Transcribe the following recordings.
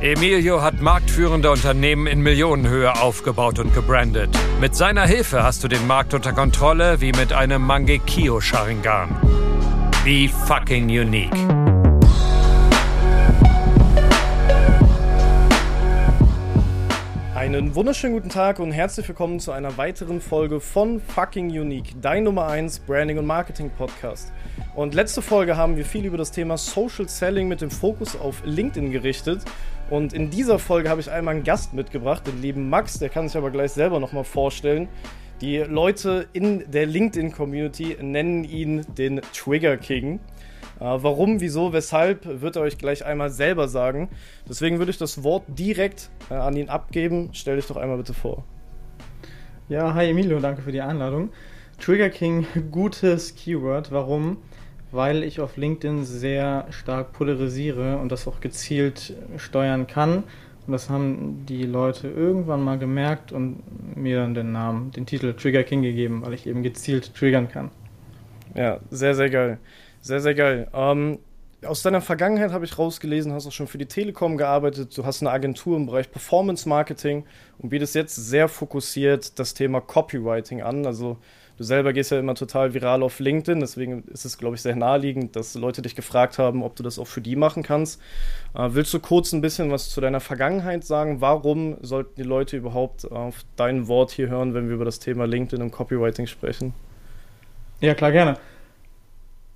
Emilio hat marktführende Unternehmen in Millionenhöhe aufgebaut und gebrandet. Mit seiner Hilfe hast du den Markt unter Kontrolle wie mit einem Mangekyo Sharingan. Be fucking unique. Einen wunderschönen guten Tag und herzlich willkommen zu einer weiteren Folge von Fucking Unique, dein Nummer 1 Branding und Marketing Podcast. Und letzte Folge haben wir viel über das Thema Social Selling mit dem Fokus auf LinkedIn gerichtet. Und in dieser Folge habe ich einmal einen Gast mitgebracht, den lieben Max, der kann sich aber gleich selber nochmal vorstellen. Die Leute in der LinkedIn-Community nennen ihn den Trigger King. Äh, warum, wieso, weshalb, wird er euch gleich einmal selber sagen. Deswegen würde ich das Wort direkt äh, an ihn abgeben. Stell dich doch einmal bitte vor. Ja, hi Emilio, danke für die Einladung. Trigger King, gutes Keyword. Warum? Weil ich auf LinkedIn sehr stark polarisiere und das auch gezielt steuern kann. Und das haben die Leute irgendwann mal gemerkt und mir dann den Namen, den Titel Trigger King gegeben, weil ich eben gezielt triggern kann. Ja, sehr, sehr geil. Sehr, sehr geil. Ähm, aus deiner Vergangenheit habe ich rausgelesen, hast auch schon für die Telekom gearbeitet, du hast eine Agentur im Bereich Performance Marketing und bietest jetzt sehr fokussiert das Thema Copywriting an. Also du selber gehst ja immer total viral auf LinkedIn, deswegen ist es, glaube ich, sehr naheliegend, dass Leute dich gefragt haben, ob du das auch für die machen kannst. Äh, willst du kurz ein bisschen was zu deiner Vergangenheit sagen? Warum sollten die Leute überhaupt auf dein Wort hier hören, wenn wir über das Thema LinkedIn und Copywriting sprechen? Ja, klar, gerne.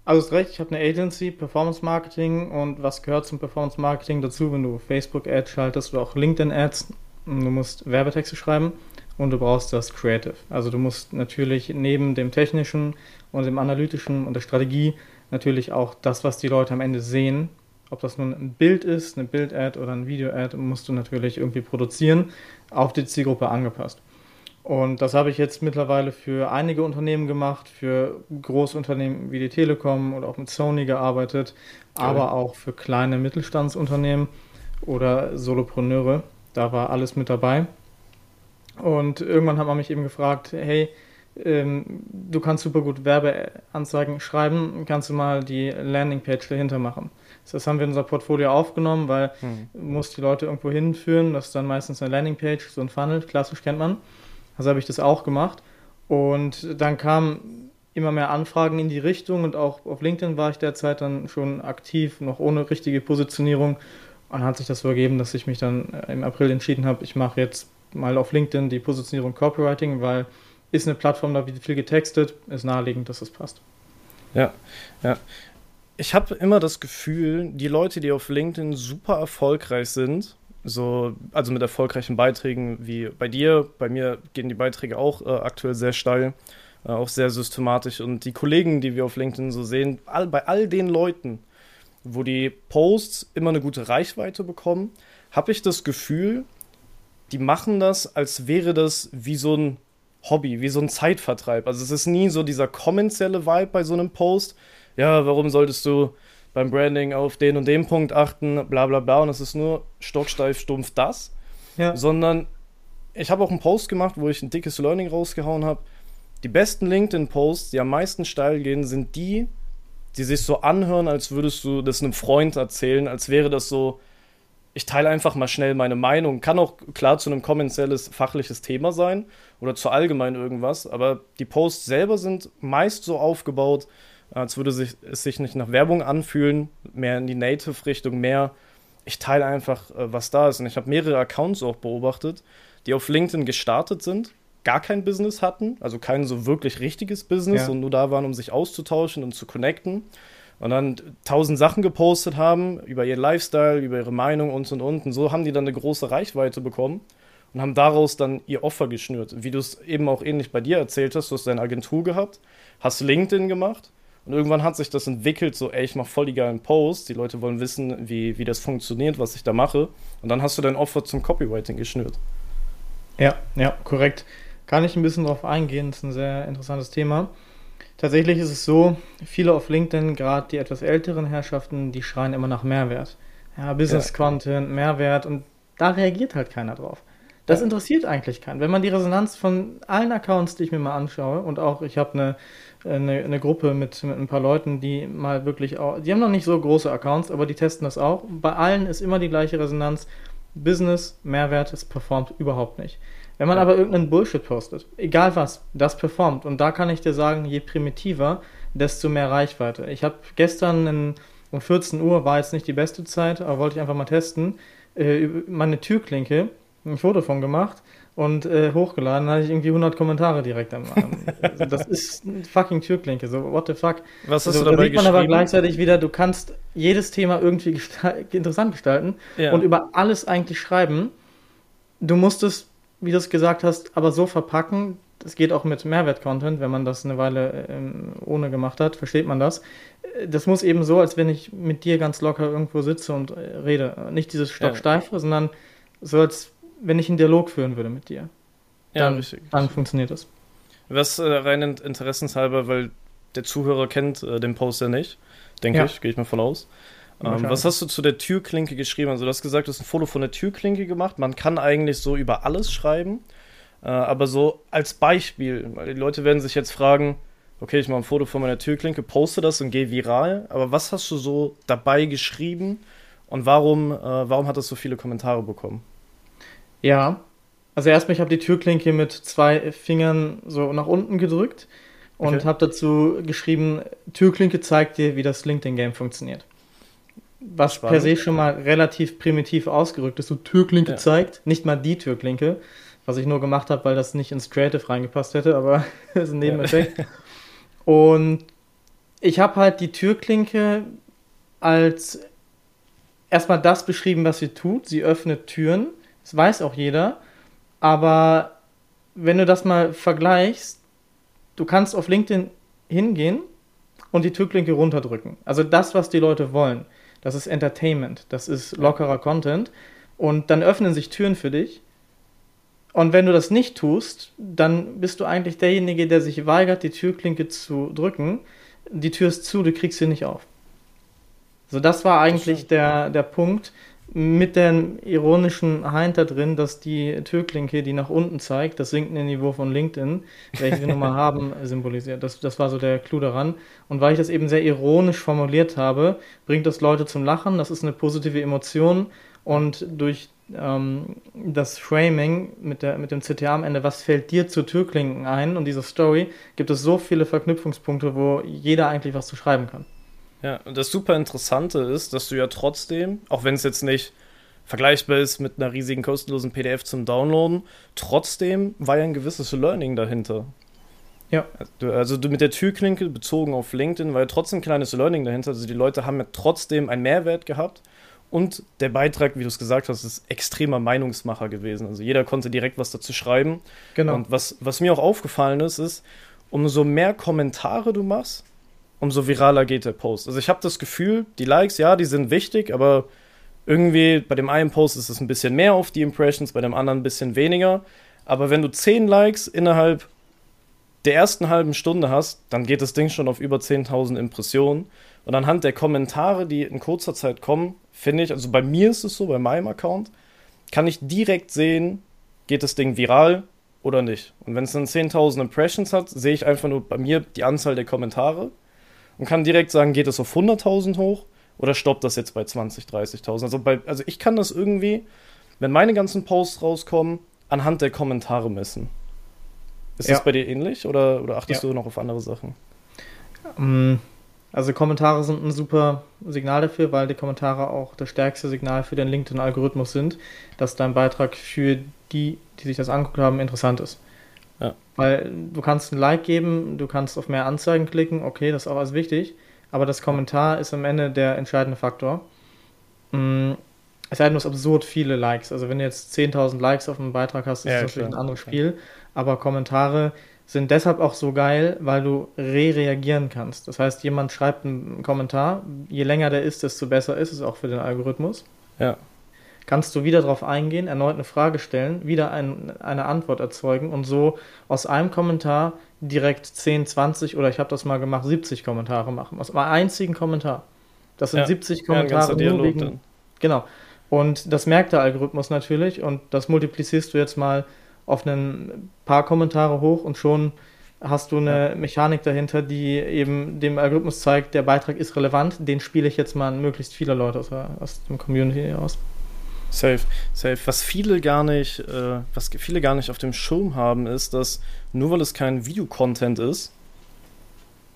Also ist recht, ich habe eine Agency, Performance Marketing und was gehört zum Performance Marketing dazu, wenn du Facebook Ads schaltest oder auch LinkedIn Ads? Du musst Werbetexte schreiben und du brauchst das Creative. Also du musst natürlich neben dem technischen und dem analytischen und der Strategie natürlich auch das, was die Leute am Ende sehen, ob das nun ein Bild ist, eine Bild-Ad oder ein Video-Ad, musst du natürlich irgendwie produzieren, auf die Zielgruppe angepasst. Und das habe ich jetzt mittlerweile für einige Unternehmen gemacht, für Großunternehmen wie die Telekom oder auch mit Sony gearbeitet, okay. aber auch für kleine Mittelstandsunternehmen oder Solopreneure. Da war alles mit dabei. Und irgendwann hat man mich eben gefragt, hey, ähm, du kannst super gut Werbeanzeigen schreiben, kannst du mal die Landingpage dahinter machen. Das haben wir in unser Portfolio aufgenommen, weil hm. du musst die Leute irgendwo hinführen, das ist dann meistens eine Landingpage, so ein Funnel, klassisch kennt man. Also habe ich das auch gemacht. Und dann kamen immer mehr Anfragen in die Richtung und auch auf LinkedIn war ich derzeit dann schon aktiv, noch ohne richtige Positionierung. Und dann hat sich das so ergeben, dass ich mich dann im April entschieden habe, ich mache jetzt mal auf LinkedIn die Positionierung Copywriting, weil ist eine Plattform, da wird viel getextet, ist naheliegend, dass es passt. Ja, ja. Ich habe immer das Gefühl, die Leute, die auf LinkedIn super erfolgreich sind, so, also mit erfolgreichen Beiträgen wie bei dir. Bei mir gehen die Beiträge auch äh, aktuell sehr steil, äh, auch sehr systematisch. Und die Kollegen, die wir auf LinkedIn so sehen, all, bei all den Leuten, wo die Posts immer eine gute Reichweite bekommen, habe ich das Gefühl, die machen das, als wäre das wie so ein Hobby, wie so ein Zeitvertreib. Also es ist nie so dieser kommerzielle Vibe bei so einem Post. Ja, warum solltest du beim Branding auf den und den Punkt achten, bla bla bla. Und es ist nur stocksteif stumpf das. Ja. Sondern ich habe auch einen Post gemacht, wo ich ein dickes Learning rausgehauen habe. Die besten LinkedIn-Posts, die am meisten steil gehen, sind die, die sich so anhören, als würdest du das einem Freund erzählen, als wäre das so, ich teile einfach mal schnell meine Meinung. Kann auch klar zu einem kommerzielles, fachliches Thema sein oder zu allgemein irgendwas, aber die Posts selber sind meist so aufgebaut, als würde sich, es sich nicht nach Werbung anfühlen, mehr in die Native-Richtung, mehr ich teile einfach, äh, was da ist. Und ich habe mehrere Accounts auch beobachtet, die auf LinkedIn gestartet sind, gar kein Business hatten, also kein so wirklich richtiges Business ja. und nur da waren, um sich auszutauschen und zu connecten. Und dann tausend Sachen gepostet haben über ihr Lifestyle, über ihre Meinung und und und. Und so haben die dann eine große Reichweite bekommen und haben daraus dann ihr Offer geschnürt. Wie du es eben auch ähnlich bei dir erzählt hast, du hast deine Agentur gehabt, hast LinkedIn gemacht und irgendwann hat sich das entwickelt, so, ey, ich mache voll die geilen Posts, die Leute wollen wissen, wie, wie das funktioniert, was ich da mache. Und dann hast du dein Offer zum Copywriting geschnürt. Ja, ja, korrekt. Kann ich ein bisschen drauf eingehen, das ist ein sehr interessantes Thema. Tatsächlich ist es so, viele auf LinkedIn, gerade die etwas älteren Herrschaften, die schreien immer nach Mehrwert. Ja, Business Content, Mehrwert und da reagiert halt keiner drauf. Das interessiert eigentlich keinen. Wenn man die Resonanz von allen Accounts, die ich mir mal anschaue, und auch ich habe eine, eine, eine, Gruppe mit, mit ein paar Leuten, die mal wirklich auch, die haben noch nicht so große Accounts, aber die testen das auch. Bei allen ist immer die gleiche Resonanz. Business, Mehrwert, es performt überhaupt nicht. Wenn man ja. aber irgendeinen Bullshit postet, egal was, das performt. Und da kann ich dir sagen, je primitiver, desto mehr Reichweite. Ich habe gestern in, um 14 Uhr, war jetzt nicht die beste Zeit, aber wollte ich einfach mal testen, äh, meine Türklinke ein Foto von gemacht und äh, hochgeladen, da hatte ich irgendwie 100 Kommentare direkt am also Das ist eine fucking Türklinke, so what the fuck. Was hast also, du dabei da sieht man aber gleichzeitig wieder, du kannst jedes Thema irgendwie gestal interessant gestalten ja. und über alles eigentlich schreiben. Du musst es, wie du es gesagt hast, aber so verpacken, das geht auch mit Mehrwert-Content, wenn man das eine Weile ähm, ohne gemacht hat, versteht man das. Das muss eben so, als wenn ich mit dir ganz locker irgendwo sitze und äh, rede. Nicht dieses Stocksteife, ja. sondern so, als wenn ich einen Dialog führen würde mit dir. Dann, ja, richtig. Dann funktioniert das. Was äh, rein interessenshalber, weil der Zuhörer kennt äh, den Post ja nicht, denke ja. ich, gehe ich mal von aus. Ähm, was hast du zu der Türklinke geschrieben? Also, du hast gesagt, du hast ein Foto von der Türklinke gemacht. Man kann eigentlich so über alles schreiben, äh, aber so als Beispiel, weil die Leute werden sich jetzt fragen, okay, ich mache ein Foto von meiner Türklinke, poste das und gehe viral, aber was hast du so dabei geschrieben und warum, äh, warum hat das so viele Kommentare bekommen? Ja, also erstmal, ich habe die Türklinke mit zwei Fingern so nach unten gedrückt und okay. habe dazu geschrieben, Türklinke zeigt dir, wie das LinkedIn-Game funktioniert. Was Spannend. per se schon mal relativ primitiv ausgerückt ist, so Türklinke ja. zeigt, nicht mal die Türklinke, was ich nur gemacht habe, weil das nicht ins Creative reingepasst hätte, aber das ist ein Nebeneffekt. Ja. Und ich habe halt die Türklinke als erstmal das beschrieben, was sie tut. Sie öffnet Türen das weiß auch jeder. Aber wenn du das mal vergleichst, du kannst auf LinkedIn hingehen und die Türklinke runterdrücken. Also das, was die Leute wollen. Das ist Entertainment, das ist lockerer Content. Und dann öffnen sich Türen für dich. Und wenn du das nicht tust, dann bist du eigentlich derjenige, der sich weigert, die Türklinke zu drücken. Die Tür ist zu, du kriegst sie nicht auf. So, das war eigentlich das der, der Punkt mit dem ironischen Heint da drin, dass die Türklinke, die nach unten zeigt, das sinkende Niveau von LinkedIn, welches wir nun mal haben, symbolisiert. Das, das war so der Clou daran. Und weil ich das eben sehr ironisch formuliert habe, bringt das Leute zum Lachen. Das ist eine positive Emotion. Und durch ähm, das Framing mit, der, mit dem CTA am Ende, was fällt dir zu Türklinken ein und diese Story, gibt es so viele Verknüpfungspunkte, wo jeder eigentlich was zu schreiben kann. Ja, und das super Interessante ist, dass du ja trotzdem, auch wenn es jetzt nicht vergleichbar ist mit einer riesigen kostenlosen PDF zum Downloaden, trotzdem war ja ein gewisses Learning dahinter. Ja. Also, also du mit der Türklinke bezogen auf LinkedIn war ja trotzdem ein kleines Learning dahinter. Also die Leute haben ja trotzdem einen Mehrwert gehabt. Und der Beitrag, wie du es gesagt hast, ist extremer Meinungsmacher gewesen. Also jeder konnte direkt was dazu schreiben. Genau. Und was, was mir auch aufgefallen ist, ist, umso mehr Kommentare du machst, umso viraler geht der Post. Also ich habe das Gefühl, die Likes, ja, die sind wichtig, aber irgendwie bei dem einen Post ist es ein bisschen mehr auf die Impressions, bei dem anderen ein bisschen weniger. Aber wenn du 10 Likes innerhalb der ersten halben Stunde hast, dann geht das Ding schon auf über 10.000 Impressionen. Und anhand der Kommentare, die in kurzer Zeit kommen, finde ich, also bei mir ist es so, bei meinem Account, kann ich direkt sehen, geht das Ding viral oder nicht. Und wenn es dann 10.000 Impressions hat, sehe ich einfach nur bei mir die Anzahl der Kommentare und kann direkt sagen, geht es auf 100.000 hoch oder stoppt das jetzt bei 20, 30.000? Also, also ich kann das irgendwie, wenn meine ganzen Posts rauskommen, anhand der Kommentare messen. Ist ja. das bei dir ähnlich oder, oder achtest ja. du noch auf andere Sachen? Mm, also Kommentare sind ein super Signal dafür, weil die Kommentare auch das stärkste Signal für den LinkedIn-Algorithmus sind, dass dein Beitrag für die, die sich das angeguckt haben, interessant ist. Ja. Weil du kannst ein Like geben, du kannst auf mehr Anzeigen klicken, okay, das ist auch alles wichtig, aber das Kommentar ist am Ende der entscheidende Faktor. Mm, es sei denn, du hast absurd viele Likes. Also wenn du jetzt 10.000 Likes auf einem Beitrag hast, ist ja, das natürlich ein anderes Spiel. Aber Kommentare sind deshalb auch so geil, weil du re-reagieren kannst. Das heißt, jemand schreibt einen Kommentar, je länger der ist, desto besser ist es auch für den Algorithmus. Ja kannst du wieder darauf eingehen, erneut eine Frage stellen, wieder ein, eine Antwort erzeugen und so aus einem Kommentar direkt 10, 20 oder ich habe das mal gemacht, 70 Kommentare machen. Aus einem einzigen Kommentar. Das sind ja, 70 Kommentare ja, nur wegen. Genau. Und das merkt der Algorithmus natürlich und das multiplizierst du jetzt mal auf ein paar Kommentare hoch und schon hast du eine Mechanik dahinter, die eben dem Algorithmus zeigt, der Beitrag ist relevant, den spiele ich jetzt mal an möglichst viele Leute aus, aus dem Community aus. Safe, safe. Was viele gar nicht, äh, was viele gar nicht auf dem Schirm haben, ist, dass nur weil es kein Videocontent ist,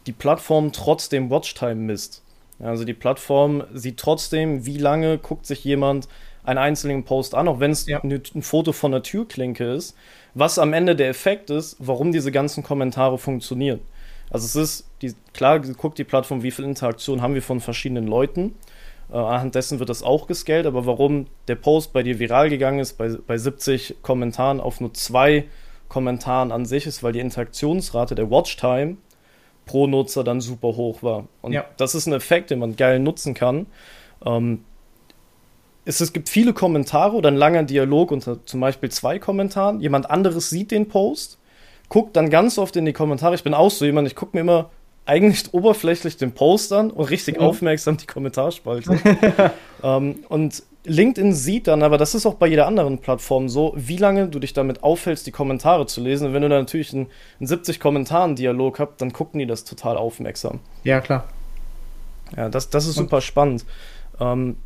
die Plattform trotzdem Watchtime misst. Also die Plattform sieht trotzdem, wie lange guckt sich jemand einen einzelnen Post an, auch wenn es ja. ein Foto von der Türklinke ist, was am Ende der Effekt ist, warum diese ganzen Kommentare funktionieren. Also es ist, die, klar guckt die Plattform, wie viel Interaktion haben wir von verschiedenen Leuten. Äh, anhand dessen wird das auch gescaled, aber warum der Post bei dir viral gegangen ist, bei, bei 70 Kommentaren auf nur zwei Kommentaren an sich, ist, weil die Interaktionsrate der Watchtime pro Nutzer dann super hoch war. Und ja. das ist ein Effekt, den man geil nutzen kann. Ähm, es, es gibt viele Kommentare oder ein langer Dialog unter zum Beispiel zwei Kommentaren. Jemand anderes sieht den Post, guckt dann ganz oft in die Kommentare. Ich bin auch so jemand, ich gucke mir immer eigentlich oberflächlich den Post an und richtig mhm. aufmerksam die Kommentarspalte. ähm, und LinkedIn sieht dann, aber das ist auch bei jeder anderen Plattform so, wie lange du dich damit aufhältst, die Kommentare zu lesen. Und wenn du da natürlich einen, einen 70 Kommentaren-Dialog hast, dann gucken die das total aufmerksam. Ja, klar. Ja, das, das ist super spannend. Ähm,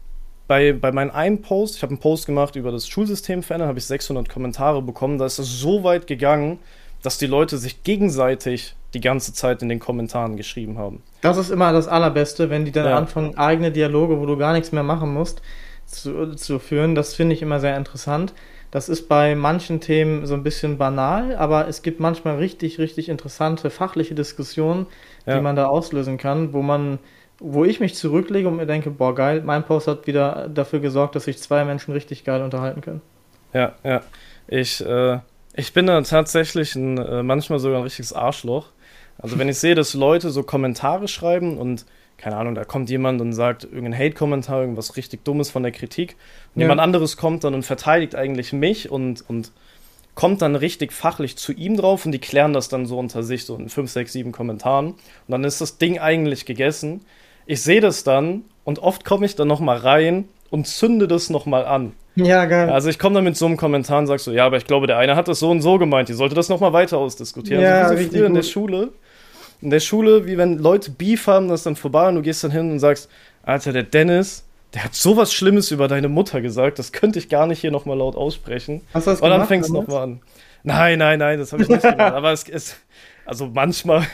bei, bei meinem einen Post, ich habe einen Post gemacht über das Schulsystem verändern, habe ich 600 Kommentare bekommen. Da ist es so weit gegangen, dass die Leute sich gegenseitig die ganze Zeit in den Kommentaren geschrieben haben. Das ist immer das Allerbeste, wenn die dann ja. anfangen, eigene Dialoge, wo du gar nichts mehr machen musst, zu, zu führen. Das finde ich immer sehr interessant. Das ist bei manchen Themen so ein bisschen banal, aber es gibt manchmal richtig, richtig interessante fachliche Diskussionen, ja. die man da auslösen kann, wo man wo ich mich zurücklege und mir denke, boah, geil, mein Post hat wieder dafür gesorgt, dass sich zwei Menschen richtig geil unterhalten können. Ja, ja. Ich, äh, ich bin da tatsächlich ein, äh, manchmal sogar ein richtiges Arschloch. Also wenn ich sehe, dass Leute so Kommentare schreiben und keine Ahnung, da kommt jemand und sagt irgendein Hate-Kommentar, irgendwas richtig Dummes von der Kritik und ja. jemand anderes kommt dann und verteidigt eigentlich mich und, und kommt dann richtig fachlich zu ihm drauf und die klären das dann so unter sich, so in 5, 6, 7 Kommentaren und dann ist das Ding eigentlich gegessen ich sehe das dann und oft komme ich dann noch mal rein und zünde das noch mal an. Ja, geil. Also ich komme dann mit so einem Kommentar und sag so, ja, aber ich glaube, der eine hat das so und so gemeint, die sollte das noch mal weiter ausdiskutieren. Ja, also wie so früher in der Schule. In der Schule, wie wenn Leute Beef haben, das dann vorbei und du gehst dann hin und sagst, Alter, der Dennis, der hat sowas Schlimmes über deine Mutter gesagt, das könnte ich gar nicht hier noch mal laut aussprechen. Hast du das und dann fängst du noch mal an. Nein, nein, nein, das habe ich nicht gemacht. Aber es, es, also manchmal.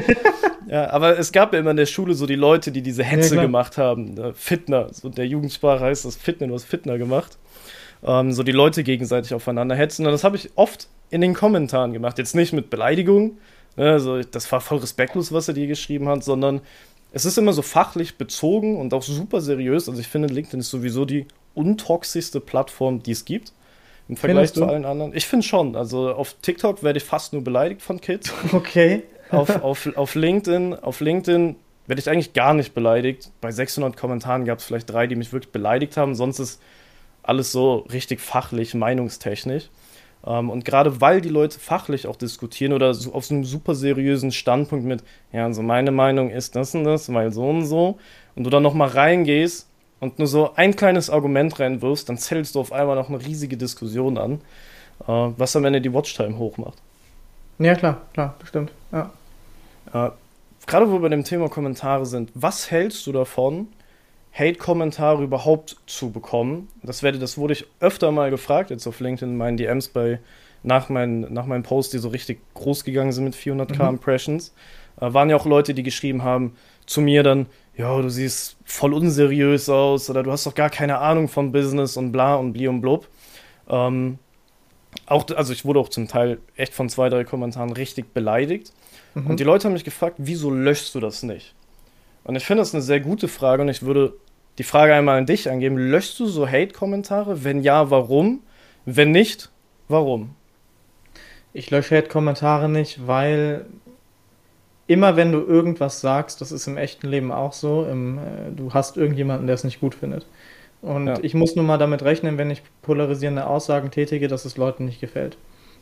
ja, aber es gab ja immer in der Schule so die Leute, die diese Hetze ja, gemacht haben. Der Fitner, so der Jugendsprache heißt das Fitner, du hast Fitner gemacht. Ähm, so die Leute gegenseitig aufeinander hetzen. Und das habe ich oft in den Kommentaren gemacht. Jetzt nicht mit Beleidigung, ne, also das war voll respektlos, was er dir geschrieben hat, sondern es ist immer so fachlich bezogen und auch super seriös. Also ich finde, LinkedIn ist sowieso die untoxischste Plattform, die es gibt. Im Vergleich zu allen anderen. Ich finde schon. Also auf TikTok werde ich fast nur beleidigt von Kids. Okay. auf, auf, auf LinkedIn, auf LinkedIn werde ich eigentlich gar nicht beleidigt. Bei 600 Kommentaren gab es vielleicht drei, die mich wirklich beleidigt haben. Sonst ist alles so richtig fachlich, meinungstechnisch. Um, ähm, und gerade weil die Leute fachlich auch diskutieren oder so auf so einem super seriösen Standpunkt mit, ja, also meine Meinung ist das und das, weil so und so, und du dann nochmal reingehst und nur so ein kleines Argument reinwirfst, dann zählst du auf einmal noch eine riesige Diskussion an, äh, was am Ende die Watchtime hochmacht. Ja, klar, klar, bestimmt, ja. Äh, gerade wo wir bei dem Thema Kommentare sind, was hältst du davon, Hate-Kommentare überhaupt zu bekommen? Das, werde, das wurde ich öfter mal gefragt, jetzt auf LinkedIn in meinen DMs bei, nach, mein, nach meinem Post, die so richtig groß gegangen sind mit 400k mhm. Impressions. Äh, waren ja auch Leute, die geschrieben haben zu mir dann, ja, du siehst voll unseriös aus oder du hast doch gar keine Ahnung von Business und bla und bli und blub. Ähm, auch, also ich wurde auch zum Teil echt von zwei, drei Kommentaren richtig beleidigt. Mhm. Und die Leute haben mich gefragt, wieso löschst du das nicht? Und ich finde das eine sehr gute Frage und ich würde die Frage einmal an dich angeben. Löschst du so Hate-Kommentare? Wenn ja, warum? Wenn nicht, warum? Ich lösche Hate-Kommentare nicht, weil immer wenn du irgendwas sagst, das ist im echten Leben auch so, im, äh, du hast irgendjemanden, der es nicht gut findet. Und Ja. ich muss nun mal damit rechnen, wenn ich polarisierende Aussagen tätige, dass es Leuten nicht gefällt.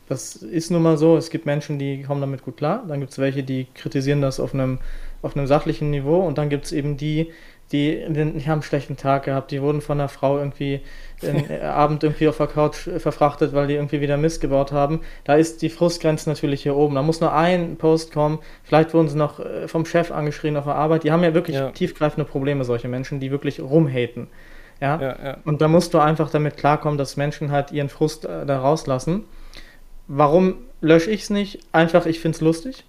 Das ist nun mal so. Es gibt Menschen, die kommen damit gut klar. Dann gibt es welche, die kritisieren das auf einem, auf einem sachlichen Niveau. Und dann gibt es eben die, die, die haben einen schlechten Tag gehabt. Die wurden von einer Frau irgendwie den Abend irgendwie auf der Couch verfrachtet, weil die irgendwie wieder Mist gebaut haben. Da ist die Frustgrenze natürlich hier oben. Da muss nur ein Post kommen. Vielleicht wurden sie noch äh, vom Chef angeschrien auf der Arbeit. Die haben ja wirklich Ja. tiefgreifende Probleme, solche Menschen, die wirklich rumhaten. Ja? Ja, ja. Und da musst du einfach damit klarkommen, dass Menschen halt ihren Frust äh, da rauslassen. Warum lösche ich es nicht? Einfach, ich finde es lustig.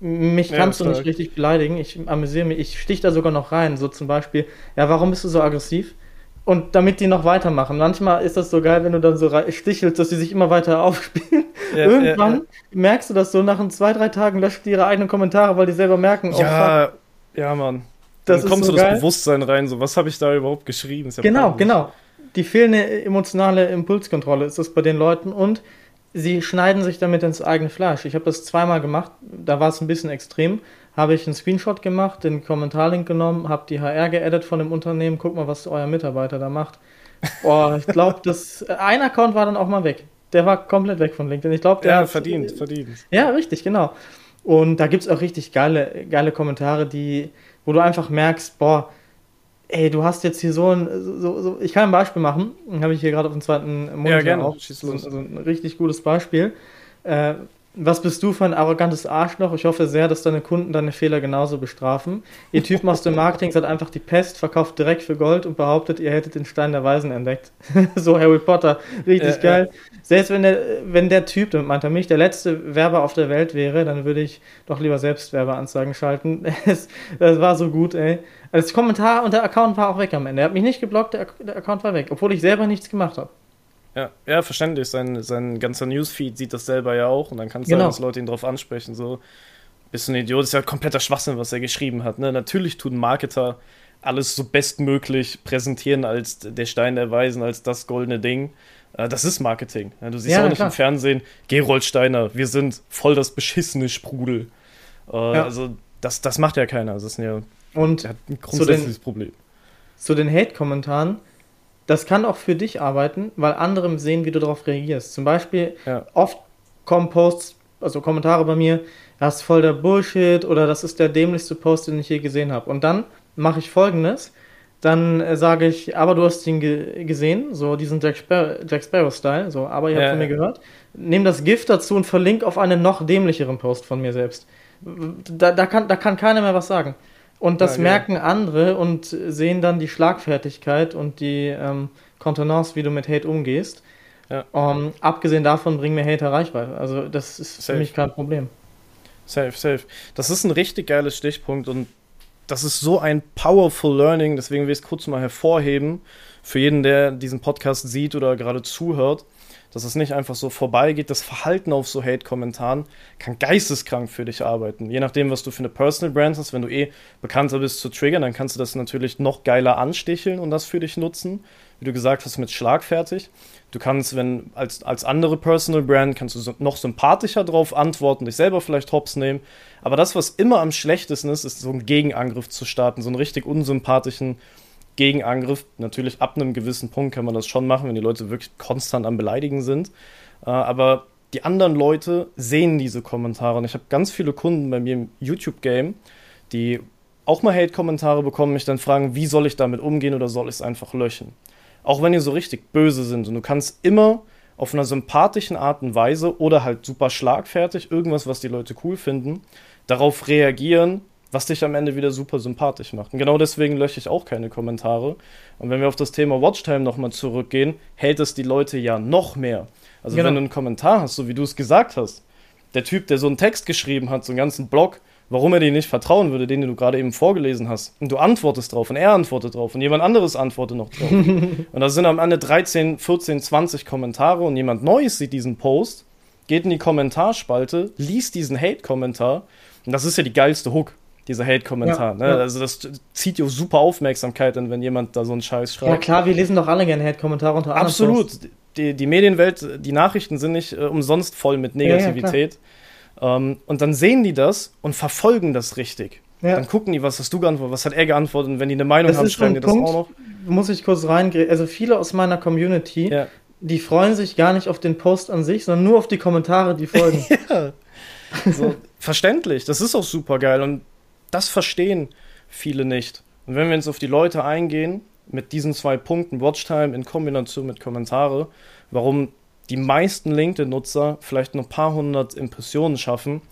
Mich kannst du nicht richtig beleidigen. Ich amüsiere mich. Ich stich da sogar noch rein. So zum Beispiel, ja, warum bist du so aggressiv? Und damit die noch weitermachen. Manchmal ist das so geil, wenn du dann so stichelst, dass die sich immer weiter aufspielen. Ja, Irgendwann ja, merkst du das so, nach ein, zwei, drei Tagen löschen die ihre eigenen Kommentare, weil die selber merken, oh fuck, Ja, ja, Mann. Das Dann ist kommt so so das. Bewusstsein rein, so, was habe ich da überhaupt geschrieben? Ja Genau, peinlich. genau. Die fehlende emotionale Impulskontrolle ist das bei den Leuten und sie schneiden sich damit ins eigene Fleisch. Ich habe das zweimal gemacht, da war es ein bisschen extrem. Habe ich einen Screenshot gemacht, den Kommentarlink genommen, habe die HR geedit von dem Unternehmen, guck mal, was euer Mitarbeiter da macht. Boah, ich glaube, das ein Account war dann auch mal weg. Der war komplett weg von LinkedIn. Ich glaube, der Ja, hat- verdient, verdient. ja, richtig, genau. Und da gibt es auch richtig geile, geile Kommentare, die, wo du einfach merkst, boah, ey, du hast jetzt hier so ein, so, so, ich kann ein Beispiel machen, habe ich hier gerade auf dem zweiten Monitor Ja, gerne, auch, schieß so, los. so ein richtig gutes Beispiel. Äh, was bist du für ein arrogantes Arschloch? Ich hoffe sehr, dass deine Kunden deine Fehler genauso bestrafen. Ihr Typ aus dem Marketing seid einfach die Pest, verkauft direkt für Gold und behauptet, ihr hättet den Stein der Weisen entdeckt. so Harry Potter, richtig Ja, geil. Selbst wenn der, wenn der Typ, damit meint er mich, der letzte Werber auf der Welt wäre, dann würde ich doch lieber selbst Werbeanzeigen schalten. Es, das war so gut, ey. Das Kommentar und der Account war auch weg am Ende. Er hat mich nicht geblockt, der, der Account war weg, obwohl ich selber nichts gemacht habe. Ja, ja, verständlich. Sein, sein ganzer Newsfeed sieht das selber ja auch und dann kann es Genau. sein, dass Leute ihn drauf ansprechen. So, bist du ein Idiot? Das ist ja kompletter Schwachsinn, was er geschrieben hat. Ne? Natürlich tun Marketer alles so bestmöglich präsentieren als der Stein der Weisen, als das goldene Ding. Äh, Das ist Marketing. Ja, du siehst Ja, auch nicht klar. im Fernsehen, Gerold Steiner, wir sind voll das beschissene Sprudel. Äh, Also, das, das macht ja keiner. Das ist ja, Und hat ein grundsätzliches Problem. zu den Hate-Kommentaren, das kann auch für dich arbeiten, weil andere sehen, wie du darauf reagierst. Zum Beispiel, Ja. oft kommen Posts, also Kommentare bei mir, das ist voll der Bullshit oder das ist der dämlichste Post, den ich je gesehen habe. Und dann mache ich folgendes, dann äh, sage ich, aber du hast ihn ge gesehen, so diesen Jack, Sparrow, Jack Sparrow-Style, so, aber ihr habt Ja, von mir gehört. Nimm das Gift dazu und verlink auf einen noch dämlicheren Post von mir selbst. Da, da, kann, da kann keiner mehr was sagen. Und das Ja, merken andere und sehen dann die Schlagfertigkeit und die ähm, Kontenance, wie du mit Hate umgehst. Ja. Ähm, abgesehen davon bringen mir Hater Reichweite. Also das ist Safe. für mich kein Problem. Safe, safe. Das ist ein richtig geiles Stichpunkt und das ist so ein powerful Learning, deswegen will ich es kurz mal hervorheben, für jeden, der diesen Podcast sieht oder gerade zuhört, dass es nicht einfach so vorbeigeht. Das Verhalten auf so Hate-Kommentaren kann geisteskrank für dich arbeiten. Je nachdem, was du für eine Personal Brand hast, wenn du eh bekannter bist zu triggern, dann kannst du das natürlich noch geiler ansticheln und das für dich nutzen. Wie du gesagt hast, mit schlagfertig. Du kannst, wenn als, als andere Personal Brand, kannst du noch sympathischer drauf antworten, dich selber vielleicht hops nehmen. Aber das, was immer am schlechtesten ist, ist so einen Gegenangriff zu starten, so einen richtig unsympathischen Gegenangriff. Natürlich ab einem gewissen Punkt kann man das schon machen, wenn die Leute wirklich konstant am Beleidigen sind. Äh, aber die anderen Leute sehen diese Kommentare. Und ich habe ganz viele Kunden bei mir im YouTube-Game, die auch mal Hate-Kommentare bekommen, mich dann fragen, wie soll ich damit umgehen oder soll ich es einfach löschen? Auch wenn die so richtig böse sind. Und du kannst immer auf einer sympathischen Art und Weise oder halt super schlagfertig, irgendwas, was die Leute cool finden, darauf reagieren, was dich am Ende wieder super sympathisch macht. Und genau deswegen lösche ich auch keine Kommentare. Und wenn wir auf das Thema Watchtime nochmal zurückgehen, hält es die Leute ja noch mehr. Also Genau. wenn du einen Kommentar hast, so wie du es gesagt hast, der Typ, der so einen Text geschrieben hat, so einen ganzen Blog, warum er dir nicht vertrauen würde, den du gerade eben vorgelesen hast, und du antwortest drauf und er antwortet drauf und jemand anderes antwortet noch drauf. und da sind am Ende 13, 14, 20 Kommentare und jemand Neues sieht diesen Post, geht in die Kommentarspalte, liest diesen Hate-Kommentar und das ist ja die geilste Hook, dieser Hate-Kommentar. Ja, ne? ja. Also das zieht ja super Aufmerksamkeit an, wenn jemand da so einen Scheiß schreibt. Ja klar, wir lesen doch alle gerne Hate-Kommentare unter anderen Absolut. Die, die Medienwelt, die Nachrichten sind nicht äh, umsonst voll mit Ja, ja, Negativität. ähm, und dann sehen die das und verfolgen das richtig. Dann gucken die, was hast du geantwortet, was hat er geantwortet und wenn die eine Meinung das haben, schreiben die Punkt, das auch noch. Muss ich kurz reingehen. Also viele aus meiner Community, die freuen sich gar nicht auf den Post an sich, sondern nur auf die Kommentare, die folgen. ja. So, verständlich, das ist auch super geil und das verstehen viele nicht. Und wenn wir jetzt auf die Leute eingehen, mit diesen zwei Punkten, Watchtime in Kombination mit Kommentare, warum die meisten LinkedIn-Nutzer vielleicht nur ein paar hundert Impressionen schaffen,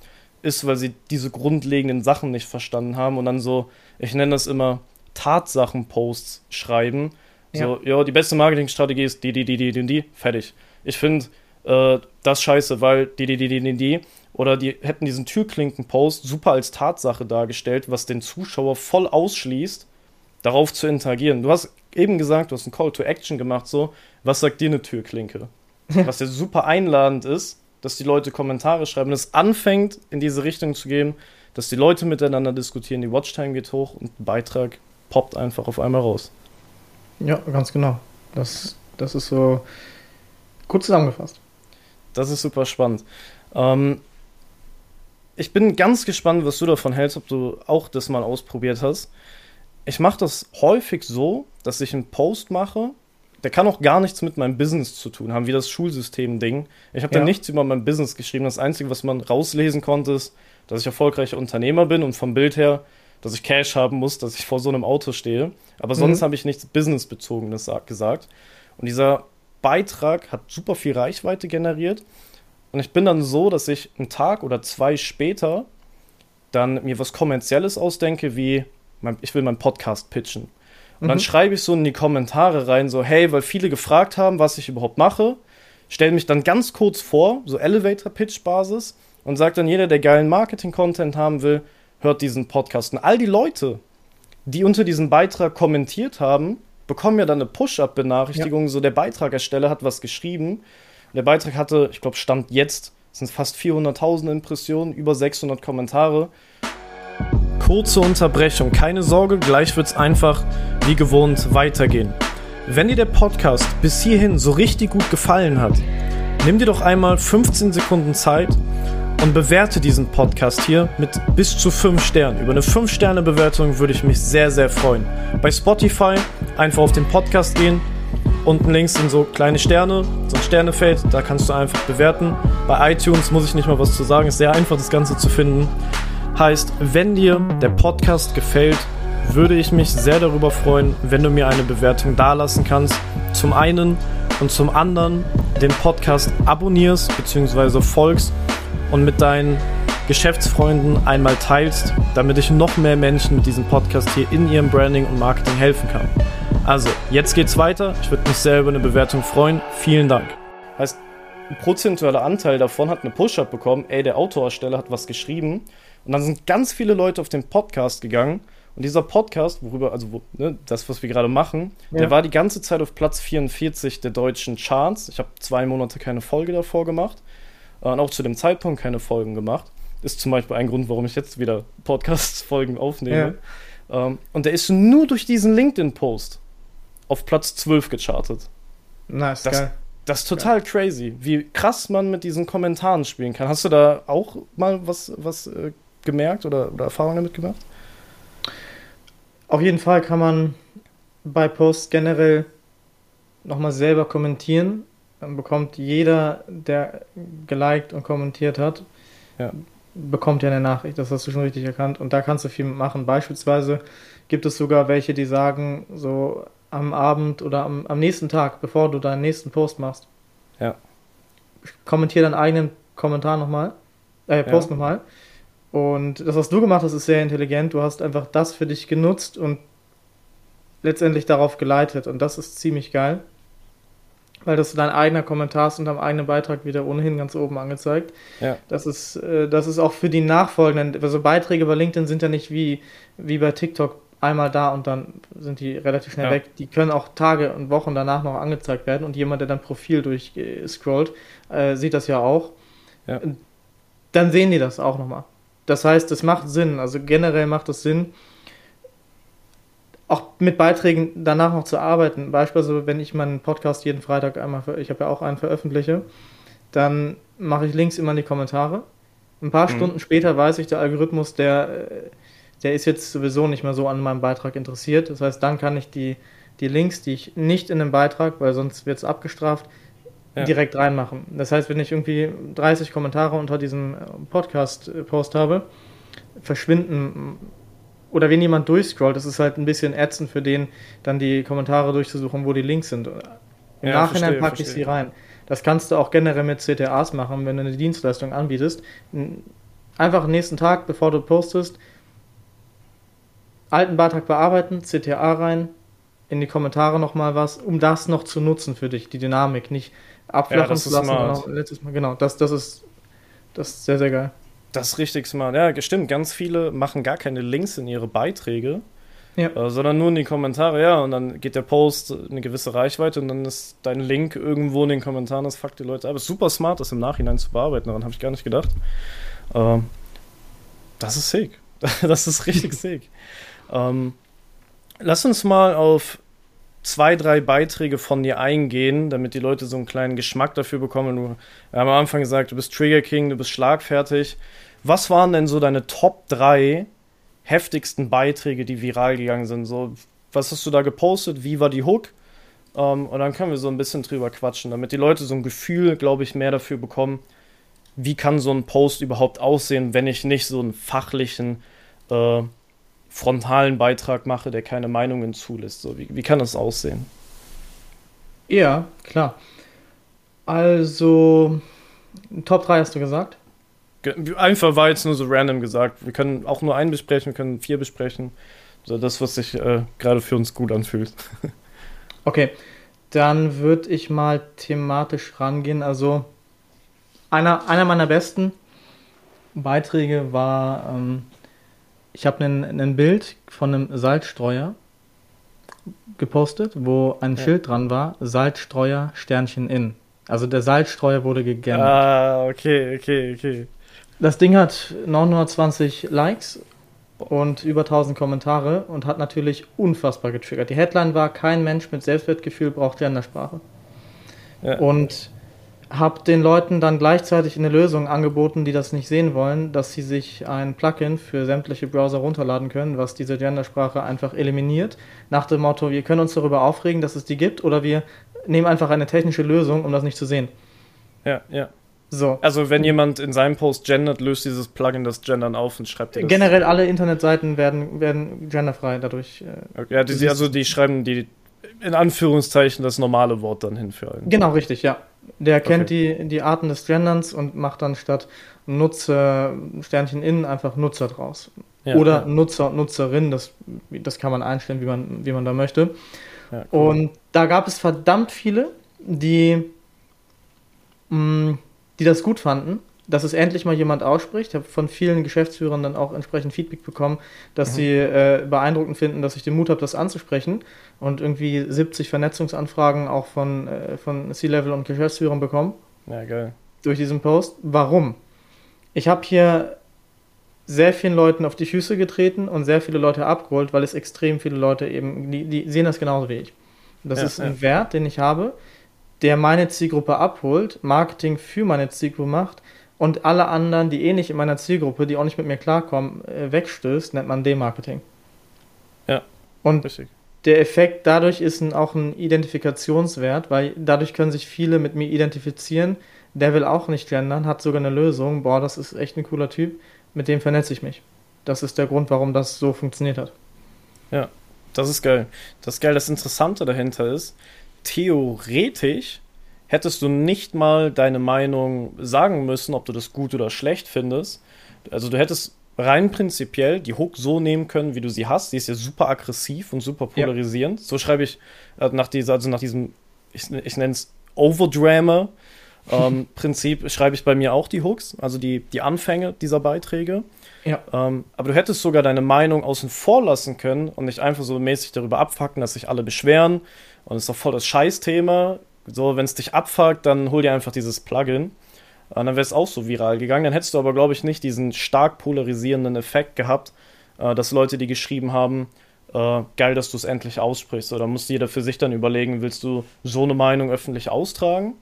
ist, weil sie diese grundlegenden Sachen nicht verstanden haben und dann so, ich nenne das immer Tatsachen-Posts schreiben. So, ja, ja die beste Marketingstrategie ist die, die, die, die, die, die, fertig. Ich finde äh, das scheiße, weil die, die, die, die, die, die. Oder die hätten diesen Türklinken-Post super als Tatsache dargestellt, was den Zuschauer voll ausschließt, darauf zu interagieren. Du hast eben gesagt, du hast einen Call to Action gemacht, so, was sagt dir eine Türklinke? was ja super einladend ist, dass die Leute Kommentare schreiben, es anfängt in diese Richtung zu gehen, dass die Leute miteinander diskutieren, die Watchtime geht hoch und ein Beitrag poppt einfach auf einmal raus. Ja, ganz genau. Das, das ist so kurz zusammengefasst. Das ist super spannend. Ähm, ich bin ganz gespannt, was du davon hältst, ob du auch das mal ausprobiert hast. Ich mache das häufig so, dass ich einen Post mache der kann auch gar nichts mit meinem Business zu tun haben, wie das Schulsystem-Ding. Ich habe ja. da nichts über mein Business geschrieben. Das Einzige, was man rauslesen konnte, ist, dass ich erfolgreicher Unternehmer bin und vom Bild her, dass ich Cash haben muss, dass ich vor so einem Auto stehe. Aber sonst mhm. habe ich nichts Businessbezogenes gesagt. Und dieser Beitrag hat super viel Reichweite generiert. Und ich bin dann so, dass ich einen Tag oder zwei später dann mir was Kommerzielles ausdenke, wie ich will meinen Podcast pitchen. Und mhm. dann schreibe ich so in die Kommentare rein, so, hey, weil viele gefragt haben, was ich überhaupt mache, stelle mich dann ganz kurz vor, so Elevator-Pitch-Basis, und sage dann, jeder, der geilen Marketing-Content haben will, hört diesen Podcast. Und all die Leute, die unter diesem Beitrag kommentiert haben, bekommen ja dann eine Push-Up-Benachrichtigung, ja. so der Beitragersteller hat was geschrieben. Der Beitrag hatte, ich glaube, Stand jetzt, sind fast 400.000 Impressionen, über 600 Kommentare. Kurze Unterbrechung, keine Sorge, gleich wird es einfach wie gewohnt weitergehen. Wenn dir der Podcast bis hierhin so richtig gut gefallen hat, nimm dir doch einmal 15 Sekunden Zeit und bewerte diesen Podcast hier mit bis zu 5 Sternen. Über eine 5-Sterne-Bewertung würde ich mich sehr, sehr freuen. Bei Spotify einfach auf den Podcast gehen. Unten links sind so kleine Sterne, so ein Sternefeld, da kannst du einfach bewerten. Bei iTunes muss ich nicht mal was zu sagen, ist sehr einfach, das Ganze zu finden. Heißt, wenn dir der Podcast gefällt, würde ich mich sehr darüber freuen, wenn du mir eine Bewertung dalassen kannst. Zum einen und zum anderen den Podcast abonnierst bzw. folgst und mit deinen Geschäftsfreunden einmal teilst, damit ich noch mehr Menschen mit diesem Podcast hier in ihrem Branding und Marketing helfen kann. Also, jetzt geht's weiter. Ich würde mich sehr über eine Bewertung freuen. Vielen Dank. Heißt, ein prozentualer Anteil davon hat eine Push-Up bekommen. Ey, der Autoersteller hat was geschrieben und dann sind ganz viele Leute auf den Podcast gegangen. Und dieser Podcast, worüber, also wo, ne, das, was wir gerade machen, ja. der war die ganze Zeit auf Platz 44 der deutschen Charts. Ich habe zwei Monate keine Folge davor gemacht. Äh, und auch zu dem Zeitpunkt keine Folgen gemacht. Ist zum Beispiel ein Grund, warum ich jetzt wieder Podcast-Folgen aufnehme. Ja. Ähm, und der ist nur durch diesen LinkedIn-Post auf Platz 12 gechartet. Nice, das, geil. Das ist total ja. crazy, wie krass man mit diesen Kommentaren spielen kann. Hast du da auch mal was, was äh, gemerkt oder, oder Erfahrungen damit gemacht? Auf jeden Fall kann man bei Posts generell nochmal selber kommentieren. Dann bekommt jeder, der geliked und kommentiert hat, ja. bekommt ja eine Nachricht. Das hast du schon richtig erkannt. Und da kannst du viel machen. Beispielsweise gibt es sogar welche, die sagen, so am Abend oder am, am nächsten Tag, bevor du deinen nächsten Post machst, ja. kommentier deinen eigenen Kommentar nochmal, äh, Post ja. nochmal und das, was du gemacht hast, ist sehr intelligent. Du hast einfach das für dich genutzt und letztendlich darauf geleitet. Und das ist ziemlich geil. Weil das dein eigener Kommentar ist und am eigenen Beitrag wieder ohnehin ganz oben angezeigt. Ja. Das ist, äh, das ist auch für die nachfolgenden, also Beiträge bei LinkedIn sind ja nicht wie, wie bei TikTok einmal da und dann sind die relativ schnell ja. weg. Die können auch Tage und Wochen danach noch angezeigt werden und jemand, der dein Profil durchscrollt, äh, sieht das ja auch. Ja. Dann sehen die das auch nochmal. Das heißt, es macht Sinn, also generell macht es Sinn, auch mit Beiträgen danach noch zu arbeiten. Beispielsweise, wenn ich meinen Podcast jeden Freitag einmal, ich habe ja auch einen veröffentliche, dann mache ich Links immer in die Kommentare. Ein paar mhm. Stunden später weiß ich, der Algorithmus, der, der ist jetzt sowieso nicht mehr so an meinem Beitrag interessiert. Das heißt, dann kann ich die, die Links, die ich nicht in den Beitrag, weil sonst wird es abgestraft, ja. direkt reinmachen. Das heißt, wenn ich irgendwie 30 Kommentare unter diesem Podcast-Post habe, verschwinden oder wenn jemand durchscrollt, das ist halt ein bisschen ätzend für den, dann die Kommentare durchzusuchen, wo die Links sind. Im ja, Nachhinein packe ich sie rein. Das kannst du auch generell mit CTAs machen, wenn du eine Dienstleistung anbietest. Einfach nächsten Tag, bevor du postest, alten Beitrag bearbeiten, CTA rein, in die Kommentare nochmal was, um das noch zu nutzen für dich, die Dynamik, nicht abflachen ja, zu lassen. Letztes Mal, genau, das, das ist das ist sehr, sehr geil. Das ist richtig smart. Ja, stimmt. Ganz viele machen gar keine Links in ihre Beiträge, ja. äh, sondern nur in die Kommentare. Ja, und dann geht der Post eine gewisse Reichweite und dann ist dein Link irgendwo in den Kommentaren. Das fuckt die Leute ab. Ist super smart, das im Nachhinein zu bearbeiten. Daran habe ich gar nicht gedacht. Äh, das ist sick. das ist richtig sick. Ähm, lass uns mal auf zwei, drei Beiträge von dir eingehen, damit die Leute so einen kleinen Geschmack dafür bekommen. Du, wir haben am Anfang gesagt, du bist Trigger King, du bist schlagfertig. Was waren denn so deine Top 3 heftigsten Beiträge, die viral gegangen sind? So, was hast du da gepostet? Wie war die Hook? Ähm, und dann können wir so ein bisschen drüber quatschen, damit die Leute so ein Gefühl, glaube ich, mehr dafür bekommen, wie kann so ein Post überhaupt aussehen, wenn ich nicht so einen fachlichen, äh, frontalen Beitrag mache, der keine Meinungen zulässt. So, wie, wie kann das aussehen? Ja, klar. Also, Top 3 hast du gesagt? Einfach war jetzt nur so random gesagt. Wir können auch nur einen besprechen, wir können vier besprechen. So das, was sich äh, gerade für uns gut anfühlt. okay, dann würde ich mal thematisch rangehen. Also einer, einer meiner besten Beiträge war, ähm, ich habe ein Bild von einem Salzstreuer gepostet, wo ein ja. Schild dran war, Salzstreuer Sternchen in. Also der Salzstreuer wurde gegammert. Ah, okay, okay, okay. Das Ding hat 920 Likes und über 1000 Kommentare und hat natürlich unfassbar getriggert. Die Headline war: Kein Mensch mit Selbstwertgefühl braucht Gendersprache. Ja. Und habe den Leuten dann gleichzeitig eine Lösung angeboten, die das nicht sehen wollen, dass sie sich ein Plugin für sämtliche Browser runterladen können, was diese Gendersprache einfach eliminiert. Nach dem Motto: Wir können uns darüber aufregen, dass es die gibt, oder wir nehmen einfach eine technische Lösung, um das nicht zu sehen. Ja, ja. So. Also wenn jemand in seinem Post gendert, löst dieses Plugin das Gendern auf und schreibt das. Generell alle Internetseiten werden, werden genderfrei dadurch. Äh, okay, ja, die, also die schreiben die in Anführungszeichen das normale Wort dann hin für einen. Genau, richtig, ja. Der kennt okay. die, die Arten des Genderns und macht dann statt Nutzer Sternchen innen einfach Nutzer draus. Ja, Oder ja. Nutzer und Nutzerin, das, das kann man einstellen, wie man, wie man da möchte. Ja, cool. Und da gab es verdammt viele, die mh, mm, die das gut fanden, dass es endlich mal jemand ausspricht. Ich habe von vielen Geschäftsführern dann auch entsprechend Feedback bekommen, dass mhm. sie äh, beeindruckend finden, dass ich den Mut habe, das anzusprechen. Und irgendwie 70 Vernetzungsanfragen auch von, äh, von C-Level und Geschäftsführern bekommen. Ja, geil. Durch diesen Post. Warum? Ich habe hier sehr vielen Leuten auf die Füße getreten und sehr viele Leute abgeholt, weil es extrem viele Leute eben, die, die sehen das genauso wie ich. Das ja, ist ein ja. Wert, den ich habe der meine Zielgruppe abholt, Marketing für meine Zielgruppe macht und alle anderen, die eh nicht in meiner Zielgruppe, die auch nicht mit mir klarkommen, äh, wegstößt, nennt man Demarketing. Ja. Und richtig. der Effekt dadurch ist ein, auch ein Identifikationswert, weil dadurch können sich viele mit mir identifizieren. Der will auch nicht gendern, hat sogar eine Lösung. Boah, das ist echt ein cooler Typ. Mit dem vernetze ich mich. Das ist der Grund, warum das so funktioniert hat. Ja, das ist geil. Das ist geil. Das Interessante dahinter ist, theoretisch hättest du nicht mal deine Meinung sagen müssen, ob du das gut oder schlecht findest. Also du hättest rein prinzipiell die Hook so nehmen können, wie du sie hast. Sie ist ja super aggressiv und super polarisierend. Ja. So schreibe ich äh, nach dieser, also nach diesem, ich, ich nenne es Overdrama. Ähm, Prinzip schreibe ich bei mir auch die Hooks, also die, die Anfänge dieser Beiträge. Ja. Ähm, aber du hättest sogar deine Meinung außen vor lassen können und nicht einfach so mäßig darüber abfacken, dass sich alle beschweren und es ist doch voll das Scheißthema. So, wenn es dich abfuckt, dann hol dir einfach dieses Plugin. Und dann wäre es auch so viral gegangen. Dann hättest du aber, glaube ich, nicht diesen stark polarisierenden Effekt gehabt, äh, dass Leute, die geschrieben haben, äh, geil, dass du es endlich aussprichst. Oder muss jeder für sich dann überlegen, willst du so eine Meinung öffentlich austragen?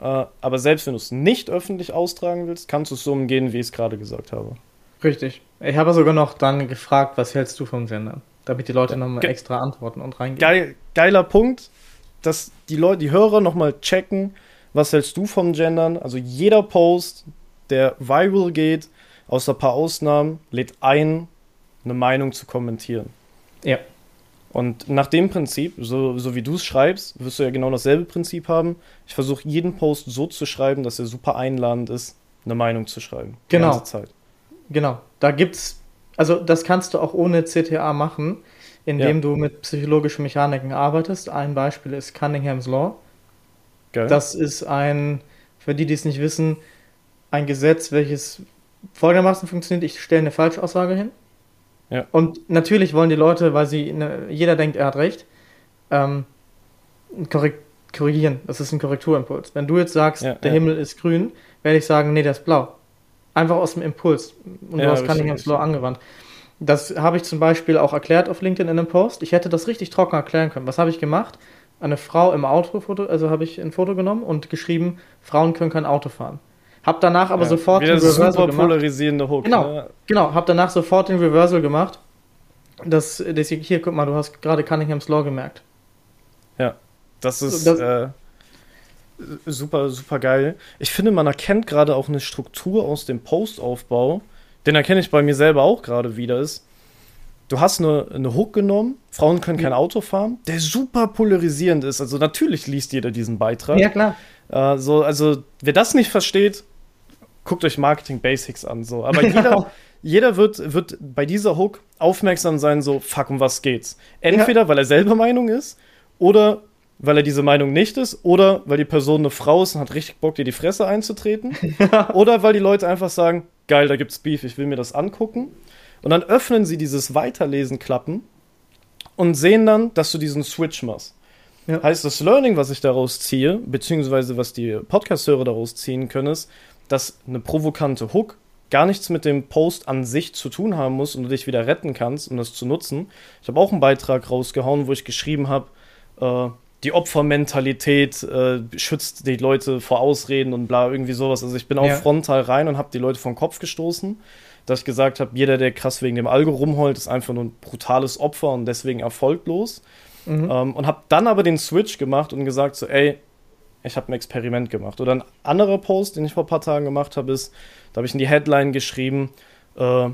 Äh, aber selbst wenn du es nicht öffentlich austragen willst, kannst du es so umgehen, wie ich es gerade gesagt habe. Richtig. Ich habe sogar noch dann gefragt, was hältst du vom Gendern? Damit die Leute nochmal extra antworten und reingehen. Geil, geiler Punkt, dass die Leute, die Hörer nochmal checken, was hältst du vom Gendern? Also jeder Post, der viral geht, außer ein paar Ausnahmen, lädt ein, eine Meinung zu kommentieren. Ja. Und nach dem Prinzip, so, so wie du es schreibst, wirst du ja genau dasselbe Prinzip haben. Ich versuche jeden Post so zu schreiben, dass er super einladend ist, eine Meinung zu schreiben. die Genau. ganze Zeit. Genau. Da gibt's, also das kannst du auch ohne CTA machen, indem Ja. du mit psychologischen Mechaniken arbeitest. Ein Beispiel ist Cunningham's Law. Geil. Das ist ein, für die, die es nicht wissen, ein Gesetz, welches folgendermaßen funktioniert. Ich stelle eine Falschaussage hin. Ja. Und natürlich wollen die Leute, weil sie, ne, jeder denkt, er hat recht, ähm, korrigieren. Das ist ein Korrekturimpuls. Wenn du jetzt sagst, Ja, der. Himmel ist grün, werde ich sagen, nee, der ist blau. Einfach aus dem Impuls. Und du hast Cunningham's. Law angewandt. Das habe ich zum Beispiel auch erklärt auf LinkedIn in einem Post. Ich hätte das richtig trocken erklären können. Was habe ich gemacht? Eine Frau im Autofoto, also habe ich ein Foto genommen und geschrieben, Frauen können kein Auto fahren. Hab danach aber Ja. sofort den Reversal super gemacht. polarisierende Hook. Genau. Ne? Genau, hab danach sofort den Reversal gemacht. Das, das hier, guck mal, du hast gerade Cunningham's Law gemerkt. Das ist Das- äh, super, super geil. Ich finde, man erkennt gerade auch eine Struktur aus dem Postaufbau, den erkenne ich bei mir selber auch gerade wieder, ist, du hast eine, eine Hook genommen, Frauen können kein Auto fahren, der super polarisierend ist. Also natürlich liest jeder diesen Beitrag. Ja, klar. Äh, so, also, wer das nicht versteht, guckt euch Marketing Basics an. So. Aber jeder, jeder wird, wird bei dieser Hook aufmerksam sein, so, fuck, um was geht's? Entweder, weil er selber Meinung ist, oder weil er diese Meinung nicht ist, oder weil die Person eine Frau ist und hat richtig Bock, dir die Fresse einzutreten, oder weil die Leute einfach sagen, geil, da gibt's Beef, ich will mir das angucken. Und dann öffnen sie dieses Weiterlesen-Klappen und sehen dann, dass du diesen Switch machst. Ja. Heißt, das Learning, was ich daraus ziehe, beziehungsweise was die Podcast-Hörer daraus ziehen können, ist, dass eine provokante Hook gar nichts mit dem Post an sich zu tun haben muss und du dich wieder retten kannst, um das zu nutzen. Ich habe auch einen Beitrag rausgehauen, wo ich geschrieben habe, äh, die Opfermentalität äh, schützt die Leute vor Ausreden und bla, irgendwie sowas. Also ich bin auch Ja. frontal rein und habe die Leute vom Kopf gestoßen, dass ich gesagt habe, jeder, der krass wegen dem Algo rumheult, ist einfach nur ein brutales Opfer und deswegen erfolglos. Mhm. Ähm, und habe dann aber den Switch gemacht und gesagt so, ey, ich habe ein Experiment gemacht. Oder ein anderer Post, den ich vor ein paar Tagen gemacht habe, ist, da habe ich in die Headline geschrieben, äh,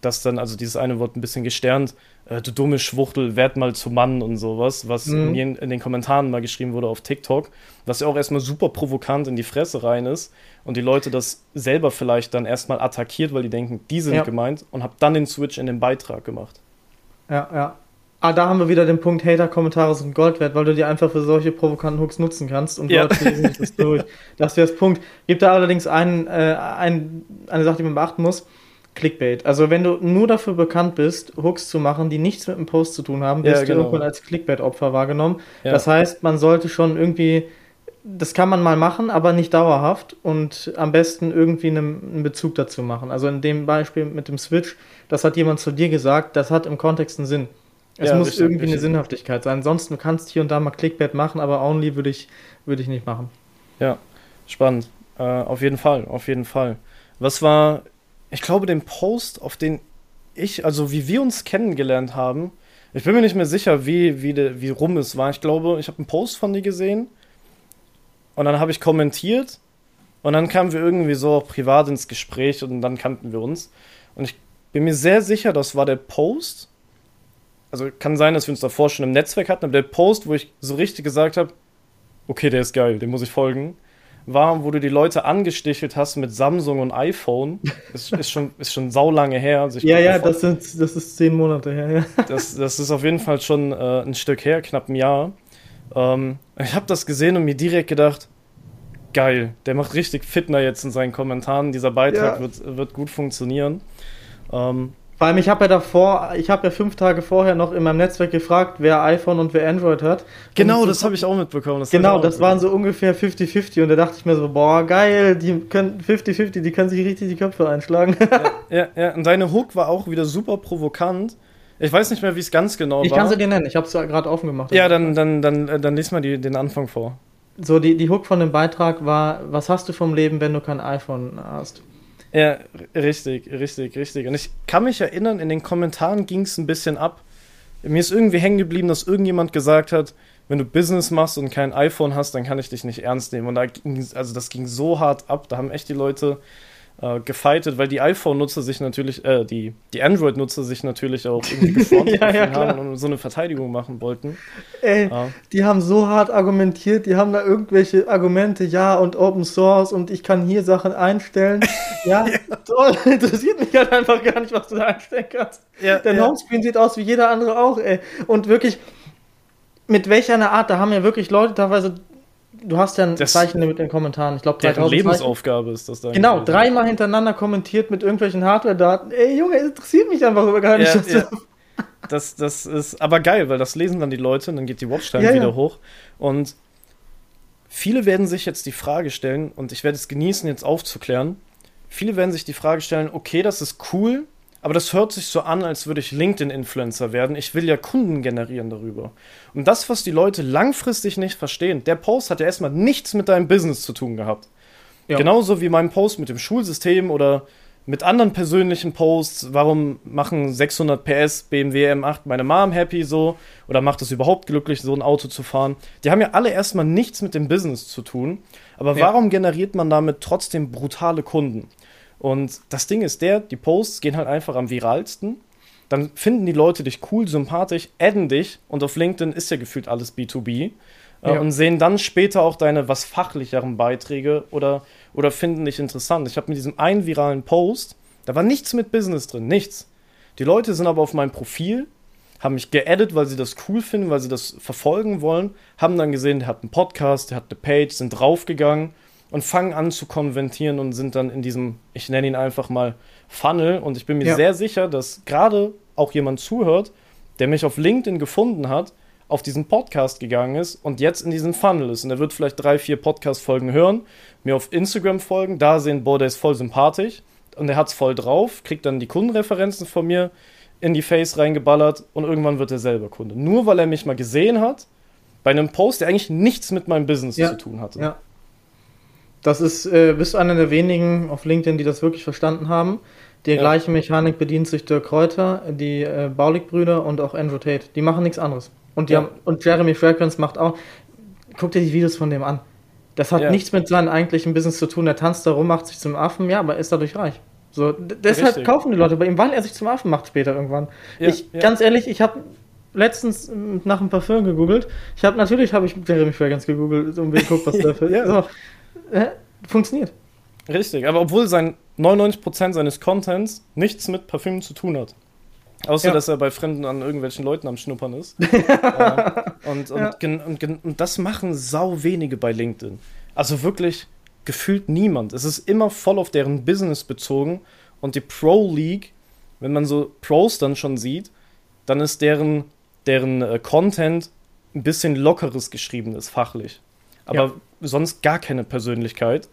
dass dann, also dieses eine Wort ein bisschen gesternt, äh, du dumme Schwuchtel, werd mal zu Mann und sowas, was Mhm. mir in, in den Kommentaren mal geschrieben wurde auf TikTok, was ja auch erstmal super provokant in die Fresse rein ist und die Leute das selber vielleicht dann erstmal attackiert, weil die denken, die sind Ja. gemeint und habe dann den Switch in den Beitrag gemacht. Ja, ja. Ah, da haben wir wieder den Punkt, Hater-Kommentare sind Gold wert, weil du die einfach für solche provokanten Hooks nutzen kannst und Ja. Leute lesen sich das durch. Das wäre das Punkt. Gibt da allerdings einen, äh, ein, eine Sache, die man beachten muss. Clickbait. Also wenn du nur dafür bekannt bist, Hooks zu machen, die nichts mit dem Post zu tun haben, Ja, bist du genau. irgendwann als Clickbait-Opfer wahrgenommen. Ja. Das heißt, man sollte schon irgendwie, das kann man mal machen, aber nicht dauerhaft und am besten irgendwie einen, Bezug dazu machen. Also in dem Beispiel mit dem Switch, das hat jemand zu dir gesagt, das hat im Kontext einen Sinn. Es Ja, muss richtig, irgendwie eine richtig. Sinnhaftigkeit sein. Ansonsten kannst du hier und da mal Clickbait machen, aber only würde ich, würde ich nicht machen. Ja, spannend. Äh, auf jeden Fall, auf jeden Fall. Was war, ich glaube, den Post, auf den ich, also wie wir uns kennengelernt haben, ich bin mir nicht mehr sicher, wie, wie, de, wie rum es war. Ich glaube, ich habe einen Post von dir gesehen und dann habe ich kommentiert und dann kamen wir irgendwie so privat ins Gespräch und dann kannten wir uns. Und ich bin mir sehr sicher, das war der Post. Also kann sein, dass wir uns davor schon im Netzwerk hatten, aber der Post, wo ich so richtig gesagt habe, okay, der ist geil, dem muss ich folgen, war, wo du die Leute angestichelt hast mit Samsung und iPhone. Ist, ist, schon, ist schon saulange her. Also Ja, ja, das, sind, das ist zehn Monate her. Ja. das, das ist auf jeden Fall schon äh, ein Stück her, knapp ein Jahr. Ähm, ich habe das gesehen und mir direkt gedacht, geil, der macht richtig Fitner jetzt in seinen Kommentaren. Dieser Beitrag Ja. wird, wird gut funktionieren. Ähm, Vor allem, ich habe ja davor, ich habe ja fünf Tage vorher noch in meinem Netzwerk gefragt, wer iPhone und wer Android hat. genau, Und das habe ich auch mitbekommen. Das Genau, ich auch das waren so ungefähr 50-50 und da dachte ich mir so, boah, geil, die können 50-50, die können sich richtig die Köpfe einschlagen. Ja, ja, und deine Hook war auch wieder super provokant. Ich weiß nicht mehr, wie es ganz genau ich war. kann sie dir nennen, ich habe es gerade offen gemacht. ja, dann, dann, dann, äh, dann lies mal die, den Anfang vor. So, die, die Hook von dem Beitrag war, was hast du vom Leben, wenn du kein iPhone hast? Ja, richtig, richtig, richtig. Und ich kann mich erinnern, in den Kommentaren ging es ein bisschen ab. Mir ist irgendwie hängen geblieben, dass irgendjemand gesagt hat, wenn du Business machst und kein iPhone hast, dann kann ich dich nicht ernst nehmen. Und da ging, also das ging so hart ab, da haben echt die Leute äh, gefightet, weil die iPhone-Nutzer sich natürlich, äh, die, die Android-Nutzer sich natürlich auch irgendwie gefrontet Ja, ja, haben und so eine Verteidigung machen wollten. Ey, Ja. die haben so hart argumentiert, die haben da irgendwelche Argumente, ja, und Open Source und ich kann hier Sachen einstellen. Ja, toll, interessiert mich halt einfach gar nicht, was du da einstellen kannst. Ja, Dein. Homescreen sieht aus wie jeder andere auch, ey. Und wirklich, mit welcher einer Art, da haben ja wirklich Leute teilweise, du hast ja ein Das- Zeichen mit den Kommentaren, ich glaube Deren 3000 Zeichen. Lebensaufgabe ist das da. Genau, gewesen. dreimal hintereinander kommentiert mit irgendwelchen Hardware-Daten. Ey, Junge, interessiert mich einfach über gar nicht. Ja, ja. Das, das ist aber geil, weil das lesen dann die Leute und dann geht die Watchtime ja. wieder hoch. Und viele werden sich jetzt die Frage stellen, und ich werde es genießen, jetzt aufzuklären. Viele werden sich die Frage stellen, okay, das ist cool, aber das hört sich so an, als würde ich LinkedIn-Influencer werden. Ich will ja Kunden generieren darüber. Und das, was die Leute langfristig nicht verstehen, der Post hat ja erstmal nichts mit deinem Business zu tun gehabt. Ja. Genauso wie mein Post mit dem Schulsystem oder mit anderen persönlichen Posts. Warum machen 600 PS BMW M8 meine Mom happy so? Oder macht es überhaupt glücklich, so ein Auto zu fahren? Die haben ja alle erstmal nichts mit dem Business zu tun. Aber Ja. warum generiert man damit trotzdem brutale Kunden? Und das Ding ist der, die Posts gehen halt einfach am viralsten. Dann finden die Leute dich cool, sympathisch, adden dich und auf LinkedIn ist ja gefühlt alles B2B. Äh, Ja. Und sehen dann später auch deine was fachlicheren Beiträge oder, oder finden dich interessant. Ich habe mit diesem einen viralen Post, da war nichts mit Business drin, nichts. Die Leute sind aber auf meinem Profil, haben mich geaddet, weil sie das cool finden, weil sie das verfolgen wollen, haben dann gesehen, der hat einen Podcast, der hat eine Page, sind draufgegangen und fangen an zu konventieren und sind dann in diesem, ich nenne ihn einfach mal Funnel. Und ich bin mir Ja. sehr sicher, dass gerade auch jemand zuhört, der mich auf LinkedIn gefunden hat, auf diesen Podcast gegangen ist und jetzt in diesem Funnel ist. Und er wird vielleicht drei, vier Podcast-Folgen hören, mir auf Instagram folgen, da sehen, boah, der ist voll sympathisch und er hat's voll drauf, kriegt dann die Kundenreferenzen von mir in die Face reingeballert und irgendwann wird er selber Kunde. Nur weil er mich mal gesehen hat, bei einem Post, der eigentlich nichts mit meinem Business Ja. zu tun hatte. Ja. Das ist, äh, bist du einer der wenigen auf LinkedIn, die das wirklich verstanden haben. Die Ja. gleiche Mechanik bedient sich Dirk Kräuter, die äh, Baulig-Brüder und auch Andrew Tate. Die machen nichts anderes. Und, die Ja. haben, und Jeremy Fragrance macht auch. Guck dir die Videos von dem an. Das hat Ja. nichts mit seinem eigentlichen Business zu tun. Der tanzt da rum, macht sich zum Affen, ja, aber ist dadurch reich. So, deshalb Richtig. kaufen die Leute bei ihm, weil er sich zum Affen macht später irgendwann. Ja, ich, ja. ganz ehrlich, ich habe letztens ähm, nach einem Parfüm gegoogelt. Ich habe natürlich habe ich Jeremy Fragrance gegoogelt und geguckt, was der für. Ja. So, äh, funktioniert. Richtig, aber obwohl sein 99% seines Contents nichts mit Parfüm zu tun hat. Außer, Ja. dass er bei Fremden an irgendwelchen Leuten am Schnuppern ist. äh, und, und, Ja. und, und das machen sau wenige bei LinkedIn. Also wirklich gefühlt niemand. Es ist immer voll auf deren Business bezogen. Und die Pro League, wenn man so Pros dann schon sieht, dann ist deren, deren äh, Content ein bisschen lockeres geschriebenes, fachlich. Aber Ja. Sonst gar keine Persönlichkeit,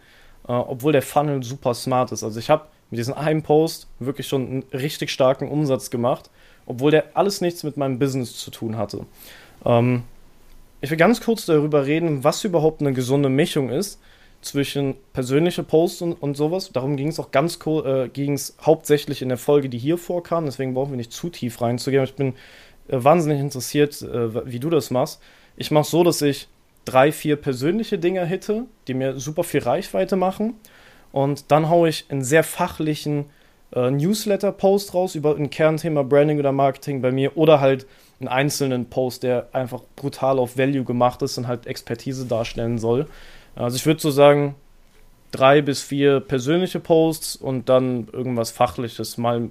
äh, obwohl der Funnel super smart ist. Also ich habe mit diesem einen Post wirklich schon einen richtig starken Umsatz gemacht, obwohl der alles nichts mit meinem Business zu tun hatte. Ähm, ich will ganz kurz darüber reden, was überhaupt eine gesunde Mischung ist zwischen persönliche Posts und, und sowas. Darum ging es auch ganz äh, ging es hauptsächlich in der Folge, die hier vorkam. Deswegen brauchen wir nicht zu tief reinzugehen. Ich bin äh, wahnsinnig interessiert, äh, wie du das machst. Ich mache so, dass ich drei, vier persönliche Dinge hitte, die mir super viel Reichweite machen. Und dann haue ich einen sehr fachlichen äh, Newsletter-Post raus über ein Kernthema Branding oder Marketing bei mir oder halt einen einzelnen Post, der einfach brutal auf Value gemacht ist und halt Expertise darstellen soll. Also ich würde so sagen, drei bis vier persönliche Posts und dann irgendwas Fachliches. Mal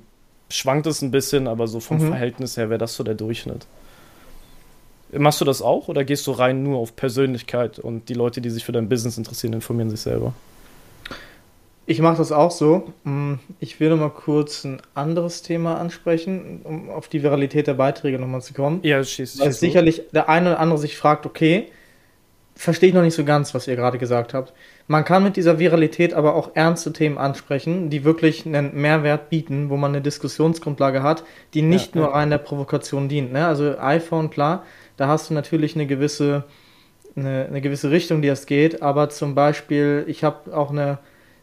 schwankt es ein bisschen, aber so vom Mhm. Verhältnis her wäre das so der Durchschnitt. Machst du das auch oder gehst du rein nur auf Persönlichkeit und die Leute, die sich für dein Business interessieren, informieren sich selber? Ich mache das auch so. Mm, Ich will noch mal kurz ein anderes Thema ansprechen, um auf die Viralität der Beiträge nochmal zu kommen. Ja, schießt Weil sicherlich der eine oder andere sich fragt, okay, verstehe ich noch nicht so ganz, was ihr gerade gesagt habt. Man kann mit dieser Viralität aber auch ernste Themen ansprechen, die wirklich einen Mehrwert bieten, wo man eine Diskussionsgrundlage hat, die nicht Ja, nur rein der Provokation dient. Ne? Also iPhone, klar, da hast du natürlich eine gewisse, eine, eine gewisse Richtung, die es geht, aber zum Beispiel, ich habe auch eine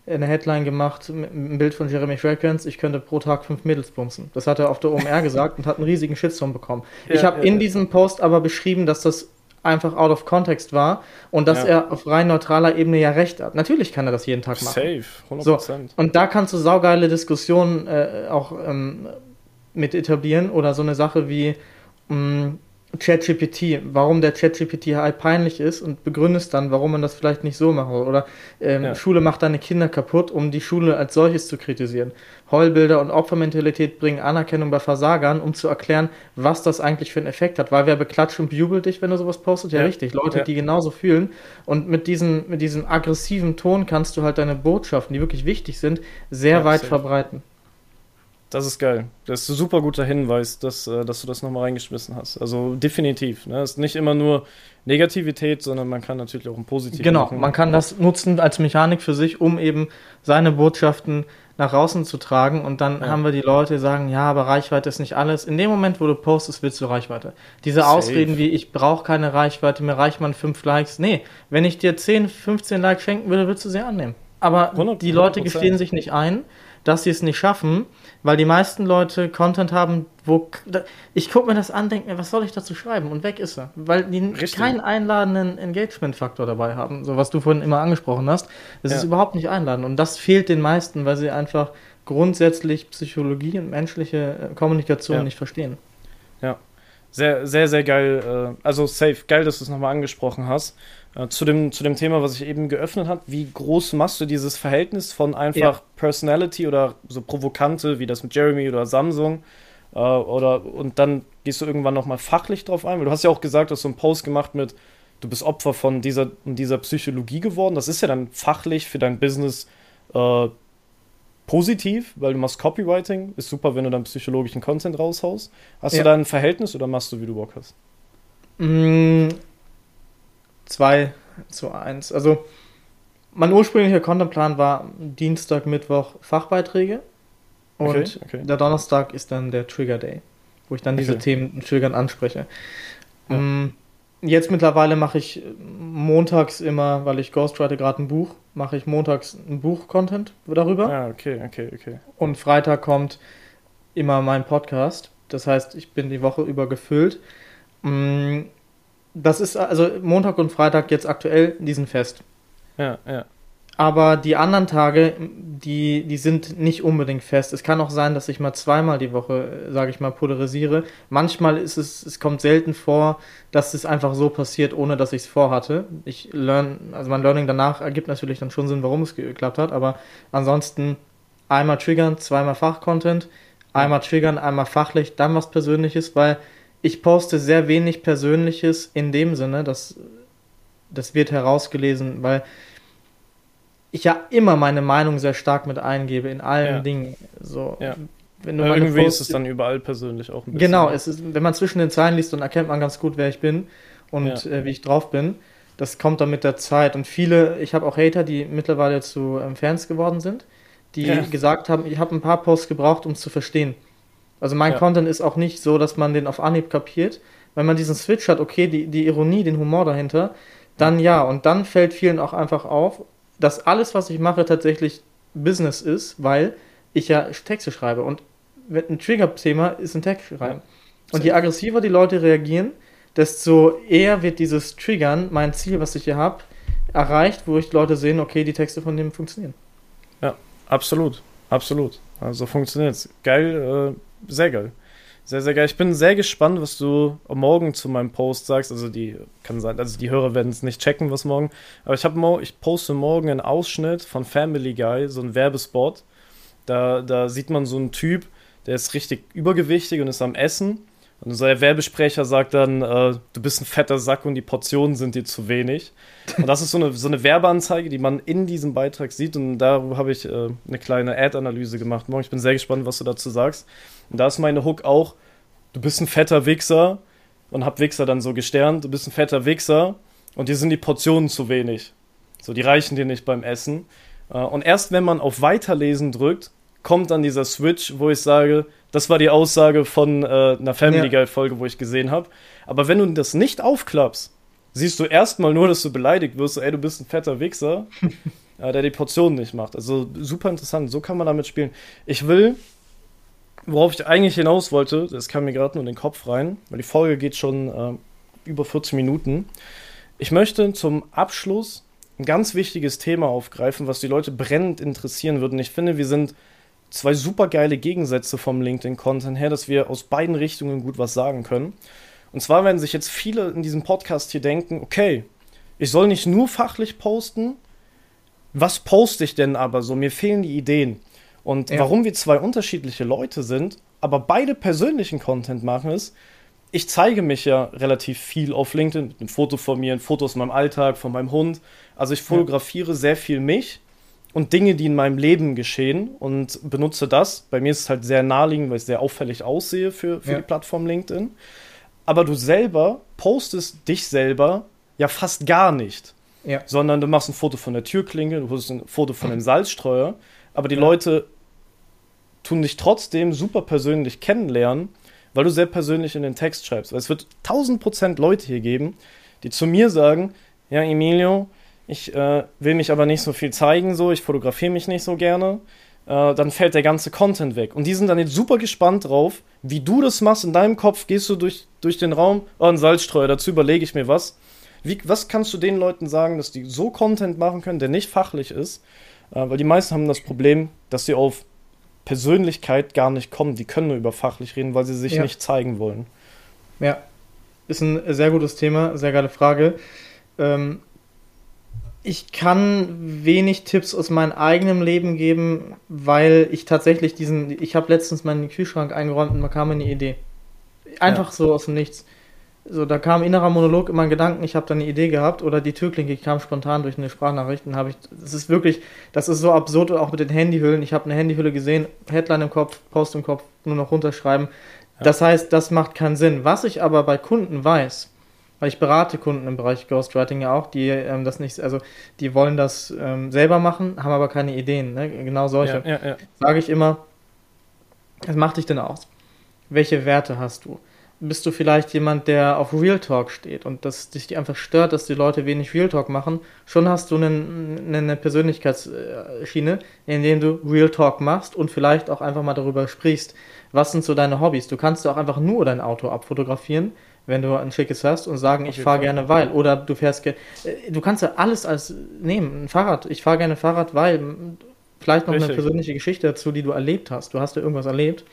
eine Headline gemacht mit einem Bild von Jeremy Fragrance, ich könnte pro Tag fünf Mädels bumsen. Das hat er auf der OMR gesagt und hat einen riesigen Shitstorm bekommen. Ja, ich habe ja, in ja. diesem Post aber beschrieben, dass das einfach out of context war und dass er auf rein neutraler Ebene ja recht hat. Natürlich kann er das jeden Tag machen. Safe, 100%. So, und da kannst du saugeile Diskussionen äh, auch ähm, mit etablieren oder so eine Sache wie mh, mm, ChatGPT, warum der ChatGPT halt peinlich ist und begründest dann, warum man das vielleicht nicht so macht. Oder ähm, ja. Schule macht deine Kinder kaputt, um die Schule als solches zu kritisieren. Heulbilder und Opfermentalität bringen Anerkennung bei Versagern, um zu erklären, was das eigentlich für einen Effekt hat. Weil wer beklatscht und bejubelt dich, wenn du sowas postet? Ja, ja. richtig. Leute, ja. die genauso fühlen. Und mit, diesen, mit diesem aggressiven Ton kannst du halt deine Botschaften, die wirklich wichtig sind, sehr weit safe. verbreiten. Das ist geil. Das ist ein super guter Hinweis, dass, äh, dass du das nochmal reingeschmissen hast. Also definitiv. Ne? Es ist nicht immer nur Negativität, sondern man kann natürlich auch ein positives. Genau, machen. man kann das nutzen als Mechanik für sich, um eben seine Botschaften nach außen zu tragen. Und dann ja. haben wir die Leute, die sagen, ja, aber Reichweite ist nicht alles. In dem Moment, wo du postest, willst du Reichweite. Diese Safe. Ausreden wie, ich brauche keine Reichweite, mir reicht man fünf Likes. Nee, wenn ich dir 10, 15 Likes schenken würde, würdest du sie annehmen. Aber 100%. die Leute gestehen sich nicht ein, dass sie es nicht schaffen, weil die meisten Leute Content haben, wo ich gucke mir das an, denke mir, was soll ich dazu schreiben und weg ist er, weil die Richtig. keinen einladenden Engagement-Faktor dabei haben, so was du vorhin immer angesprochen hast. Es ja. ist überhaupt nicht einladend und das fehlt den meisten, weil sie einfach grundsätzlich Psychologie und menschliche äh, Kommunikation ja. nicht verstehen. Ja, sehr, sehr, sehr geil. Äh, also safe, geil, dass du es nochmal angesprochen hast. Äh, zu dem, zu dem Thema, was ich eben geöffnet habe, wie groß machst du dieses Verhältnis von einfach ja. Personality oder so provokante, wie das mit Jeremy oder Samsung, äh, oder und dann gehst du irgendwann nochmal fachlich drauf ein, weil du hast ja auch gesagt, du hast so einen Post gemacht mit, du bist Opfer von dieser, dieser Psychologie geworden. Das ist ja dann fachlich für dein Business äh, positiv, weil du machst Copywriting. Ist super, wenn du dann psychologischen Content raushaust. Hast ja. du da ein Verhältnis oder machst du, wie du Bock hast? Mm, 2 zu 1. Also mein ursprünglicher Contentplan war Dienstag, Mittwoch Fachbeiträge und okay, okay. der Donnerstag ist dann der Trigger Day, wo ich dann okay. diese Themen triggern anspreche. Ja. Um, jetzt mittlerweile mache ich montags immer, weil ich ghostwrite gerade ein Buch, mache ich montags ein Buch-Content darüber. Ah, okay, okay, okay. Und Freitag kommt immer mein Podcast. Das heißt, ich bin die Woche über gefüllt. Das ist also Montag und Freitag jetzt aktuell, die sind fest. Ja, ja. Aber die anderen Tage, die, die sind nicht unbedingt fest. Es kann auch sein, dass ich mal zweimal die Woche, sage ich mal, polarisiere. Manchmal ist es, es kommt selten vor, dass es einfach so passiert, ohne dass ich es vorhatte. Ich learn, also mein Learning danach ergibt natürlich dann schon Sinn, warum es geklappt hat. Aber ansonsten einmal triggern, zweimal Fachcontent, einmal triggern, einmal fachlich, dann was Persönliches, weil ich poste sehr wenig Persönliches in dem Sinne, dass das wird herausgelesen, weil ich ja immer meine Meinung sehr stark mit eingebe in allen ja. Dingen. So, ja. wenn du ja, irgendwie Post, ist es dann überall persönlich auch ein bisschen. Genau, es ist, wenn man zwischen den Zeilen liest, dann erkennt man ganz gut, wer ich bin und äh, wie ich drauf bin. Das kommt dann mit der Zeit. Und viele, ich habe auch Hater, die mittlerweile zu ähm, Fans geworden sind, die gesagt haben, ich habe ein paar Posts gebraucht, um es zu verstehen. Also mein ja. Content ist auch nicht so, dass man den auf Anhieb kapiert. Wenn man diesen Switch hat, okay, die, die Ironie, den Humor dahinter, dann ja. Und dann fällt vielen auch einfach auf, dass alles, was ich mache, tatsächlich Business ist, weil ich ja Texte schreibe. Und ein Trigger-Thema ist ein Text schreiben. Ja. Und je aggressiver die Leute reagieren, desto eher wird dieses Triggern, mein Ziel, was ich hier habe, erreicht, wo ich Leute sehen, okay, die Texte von dem funktionieren. Ja, absolut. Absolut. Also funktioniert es. Geil, äh, sehr geil. Sehr, sehr geil. Ich bin sehr gespannt, was du morgen zu meinem Post sagst. Also die kann sein, also die Hörer werden es nicht checken, was morgen. Aber ich habe ich poste morgen einen Ausschnitt von Family Guy, so ein Werbespot. Da, da sieht man so einen Typ, der ist richtig übergewichtig und ist am Essen. Und so der Werbesprecher sagt dann, äh, du bist ein fetter Sack und die Portionen sind dir zu wenig. Und das ist so eine, so eine Werbeanzeige, die man in diesem Beitrag sieht. Und darüber habe ich äh, eine kleine Ad-Analyse gemacht. Ich bin sehr gespannt, was du dazu sagst. Und da ist meine Hook auch, du bist ein fetter Wichser und hab Wichser dann so gesternt, du bist ein fetter Wichser und dir sind die Portionen zu wenig. So, die reichen dir nicht beim Essen. Äh, und erst wenn man auf Weiterlesen drückt, kommt dann dieser Switch, wo ich sage, das war die Aussage von äh, einer Family Guy Folge, wo ich gesehen habe. Aber wenn du das nicht aufklappst, siehst du erstmal nur, dass du beleidigt wirst, so, ey, du bist ein fetter Wichser. äh, der die Portionen nicht macht. Also super interessant, so kann man damit spielen. Ich will, worauf ich eigentlich hinaus wollte, das kam mir gerade nur in den Kopf rein, weil die Folge geht schon äh, über 14 Minuten. Ich möchte zum Abschluss ein ganz wichtiges Thema aufgreifen, was die Leute brennend interessieren würden. Ich finde, wir sind zwei super geile Gegensätze vom LinkedIn-Content her, dass wir aus beiden Richtungen gut was sagen können. Und zwar werden sich jetzt viele in diesem Podcast hier denken, okay, ich soll nicht nur fachlich posten, was poste ich denn aber so? Mir fehlen die Ideen. Und ja. warum wir zwei unterschiedliche Leute sind, aber beide persönlichen Content machen, ist, ich zeige mich ja relativ viel auf LinkedIn, ein Foto von mir, ein Foto aus meinem Alltag, von meinem Hund. Also ich fotografiere ja. sehr viel mich und Dinge, die in meinem Leben geschehen und benutze das. Bei mir ist es halt sehr naheliegend, weil ich sehr auffällig aussehe für, für ja. die Plattform LinkedIn. Aber du selber postest dich selber ja fast gar nicht. Ja. Sondern du machst ein Foto von der Türklinke, du postest ein Foto von dem Salzstreuer, aber die ja. Leute tun dich trotzdem super persönlich kennenlernen, weil du sehr persönlich in den Text schreibst. Weil es wird tausend Prozent Leute hier geben, die zu mir sagen, ja, Emilio, ich äh, will mich aber nicht so viel zeigen, so, ich fotografiere mich nicht so gerne, äh, dann fällt der ganze Content weg. Und die sind dann jetzt super gespannt drauf, wie du das machst in deinem Kopf, gehst du durch, durch den Raum, oh, ein Salzstreuer, dazu überlege ich mir was. Wie, was kannst du den Leuten sagen, dass die so Content machen können, der nicht fachlich ist? Äh, weil die meisten haben das Problem, dass sie auf Persönlichkeit gar nicht kommen. Die können nur über fachlich reden, weil sie sich ja. nicht zeigen wollen. Ja, ist ein sehr gutes Thema, sehr geile Frage. Ähm, ich kann wenig Tipps aus meinem eigenen Leben geben, weil ich tatsächlich diesen, ich habe letztens meinen Kühlschrank eingeräumt und man kam mir eine Idee. Einfach ja. so aus dem Nichts. So, da kam ein innerer Monolog in meinen Gedanken, ich habe da eine Idee gehabt oder die Türklinke kam spontan durch eine Sprachnachricht und habe ich, das ist wirklich, das ist so absurd auch mit den Handyhüllen. Ich habe eine Handyhülle gesehen, Headline im Kopf, Post im Kopf, nur noch runterschreiben. Ja. Das heißt, das macht keinen Sinn. Was ich aber bei Kunden weiß, weil ich berate Kunden im Bereich Ghostwriting ja auch, die ähm, das nicht, also die wollen das ähm, selber machen, haben aber keine Ideen, ne? genau solche. Ja, ja, ja. Sage ich immer, was macht dich denn aus? Welche Werte hast du? Bist du vielleicht jemand, der auf Real Talk steht und dass dich einfach stört, dass die Leute wenig Real Talk machen? Schon hast du einen, eine Persönlichkeitsschiene, in der du Real Talk machst und vielleicht auch einfach mal darüber sprichst. Was sind so deine Hobbys? Du kannst auch einfach nur dein Auto abfotografieren wenn du ein schickes hast und sagen, ich fahre gerne weil oder du fährst gerne. Äh, du kannst ja alles als nehmen, ein Fahrrad. Ich fahre gerne Fahrrad, weil vielleicht noch Richtig. eine persönliche Geschichte dazu, die du erlebt hast. Du hast ja irgendwas erlebt.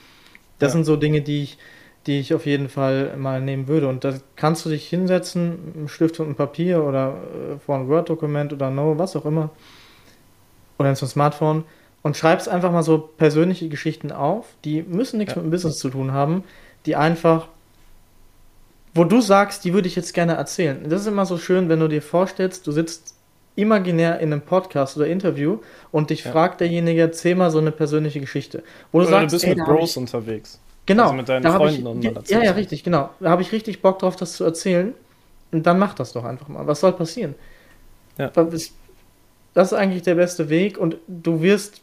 Das ja. sind so Dinge, die ich, die ich auf jeden Fall mal nehmen würde. Und da kannst du dich hinsetzen, ein Stift und ein Papier oder äh, vor ein Word-Dokument oder No, was auch immer. Oder ins Smartphone und schreibst einfach mal so persönliche Geschichten auf, die müssen nichts ja. mit dem Business zu tun haben, die einfach wo du sagst, die würde ich jetzt gerne erzählen. Das ist immer so schön, wenn du dir vorstellst, du sitzt imaginär in einem Podcast oder Interview und dich ja. fragt derjenige, erzähl mal so eine persönliche Geschichte. Wo du oder sagst, du bist ey, mit Bros ich, unterwegs. Genau. Also mit deinen Freunden ich, und mal Ja, ja, richtig, genau. Da habe ich richtig Bock drauf, das zu erzählen. Und dann mach das doch einfach mal. Was soll passieren? Ja. Das ist eigentlich der beste Weg und du wirst,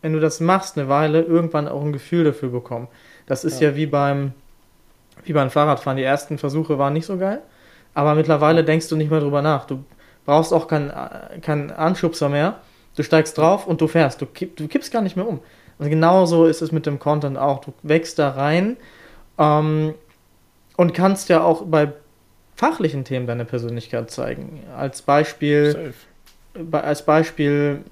wenn du das machst eine Weile, irgendwann auch ein Gefühl dafür bekommen. Das ist ja, ja wie beim wie beim Fahrradfahren. Die ersten Versuche waren nicht so geil, aber mittlerweile denkst du nicht mehr drüber nach. Du brauchst auch keinen kein Anschubser mehr. Du steigst drauf und du fährst. Du, kipp, du kippst gar nicht mehr um. Also genauso ist es mit dem Content auch. Du wächst da rein ähm, und kannst ja auch bei fachlichen Themen deine Persönlichkeit zeigen. Als Beispiel, bei, als Beispiel